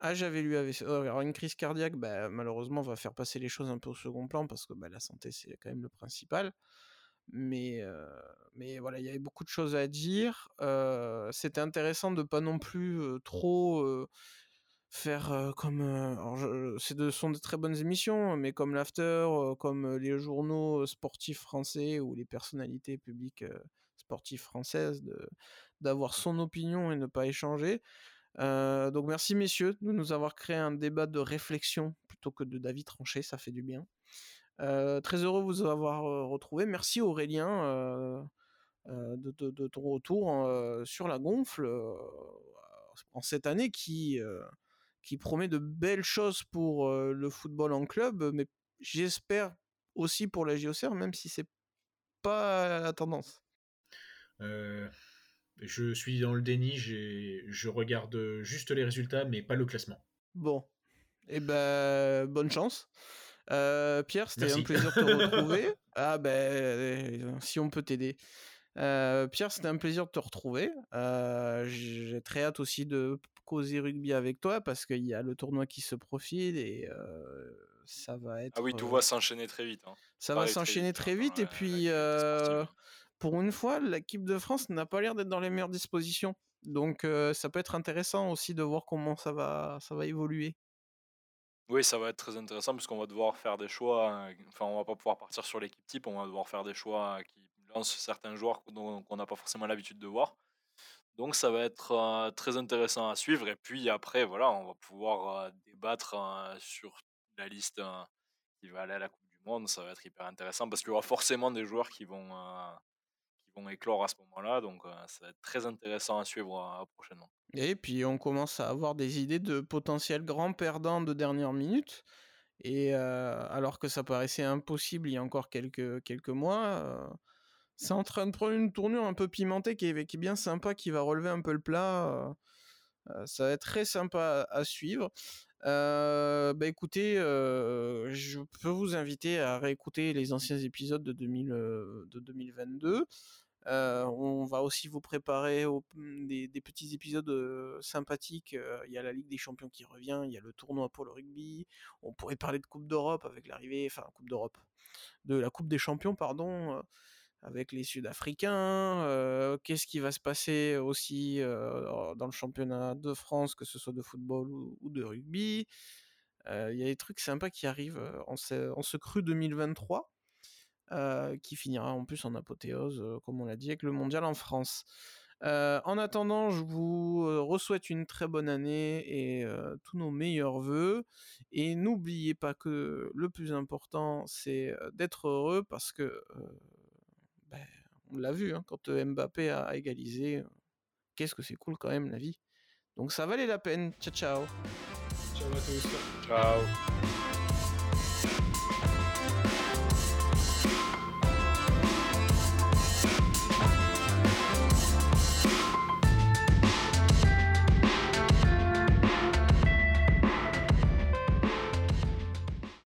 S1: Ah, j'avais lu AVC. Alors, une crise cardiaque, bah, malheureusement, va faire passer les choses un peu au second plan, parce que bah, la santé, c'est quand même le principal. Mais, mais voilà, il y avait beaucoup de choses à dire. C'était intéressant de pas non plus trop faire comme. alors, ce sont de très bonnes émissions, mais comme l'After, comme les journaux sportifs français ou les personnalités publiques sportives françaises, d'avoir son opinion et ne pas échanger. donc merci messieurs de nous avoir créé un débat de réflexion plutôt que de David tranché, ça fait du bien. Euh, très heureux de vous avoir retrouvé. Merci Aurélien de, ton retour sur la gonfle en cette année qui, qui promet de belles choses pour le football en club, mais j'espère aussi pour la JOCR, même si c'est pas la tendance.
S2: je suis dans le déni, je regarde juste les résultats, mais pas le classement.
S1: Bon, et eh ben bonne chance. Euh, Pierre, c'était un plaisir de te retrouver. ah ben, euh, si on peut t'aider. Euh, Pierre, c'était un plaisir de te retrouver. J'ai très hâte aussi de causer rugby avec toi parce qu'il y a le tournoi qui se profile et ça va être.
S3: Ah oui, tout va s'enchaîner très vite. Hein.
S1: Ça va s'enchaîner très vite, hein, et puis pour une fois, l'équipe de France n'a pas l'air d'être dans les meilleures dispositions. Donc ça peut être intéressant aussi de voir comment ça va, ça va évoluer.
S3: Oui, ça va être très intéressant puisqu'on va devoir faire des choix. Hein, enfin, on va pas pouvoir partir sur l'équipe type, on va devoir faire des choix qui lancent certains joueurs qu'on n'a pas forcément l'habitude de voir. Donc ça va être très intéressant à suivre. Et puis après, voilà, on va pouvoir débattre sur la liste qui va aller à la Coupe du Monde. Ça va être hyper intéressant parce qu'il y aura forcément des joueurs qui vont, vont éclore à ce moment-là. Donc ça va être très intéressant à suivre prochainement.
S1: Et puis on commence à avoir des idées de potentiels grands perdants de dernière minute. Et alors que ça paraissait impossible il y a encore quelques, quelques mois, c'est en train de prendre une tournure un peu pimentée qui est, bien sympa, qui va relever un peu le plat. ça va être très sympa à, suivre. bah écoutez, je peux vous inviter à réécouter les anciens épisodes de, 2000, de 2022. Euh, on va aussi vous préparer mmh, des, petits épisodes sympathiques. Il y a la Ligue des Champions qui revient, il y a le tournoi pour le rugby. On pourrait parler de Coupe d'Europe avec l'arrivée, enfin Coupe d'Europe, de la Coupe des Champions, pardon, avec les Sud-Africains. Qu'est-ce qui va se passer aussi dans le championnat de France, que ce soit de football ou, de rugby. Il y a des trucs sympas qui arrivent en ce cru 2023. Euh, qui finira en plus en apothéose, euh, comme on l'a dit, avec le mondial en France. Euh, en attendant, je vous re-souhaite une très bonne année et tous nos meilleurs voeux. Et n'oubliez pas que le plus important, c'est d'être heureux parce que, ben, on l'a vu, hein, quand Mbappé a égalisé, qu'est-ce que c'est cool quand même la vie. Donc ça valait la peine. Ciao ciao.
S2: Ciao à tous.
S3: Ciao.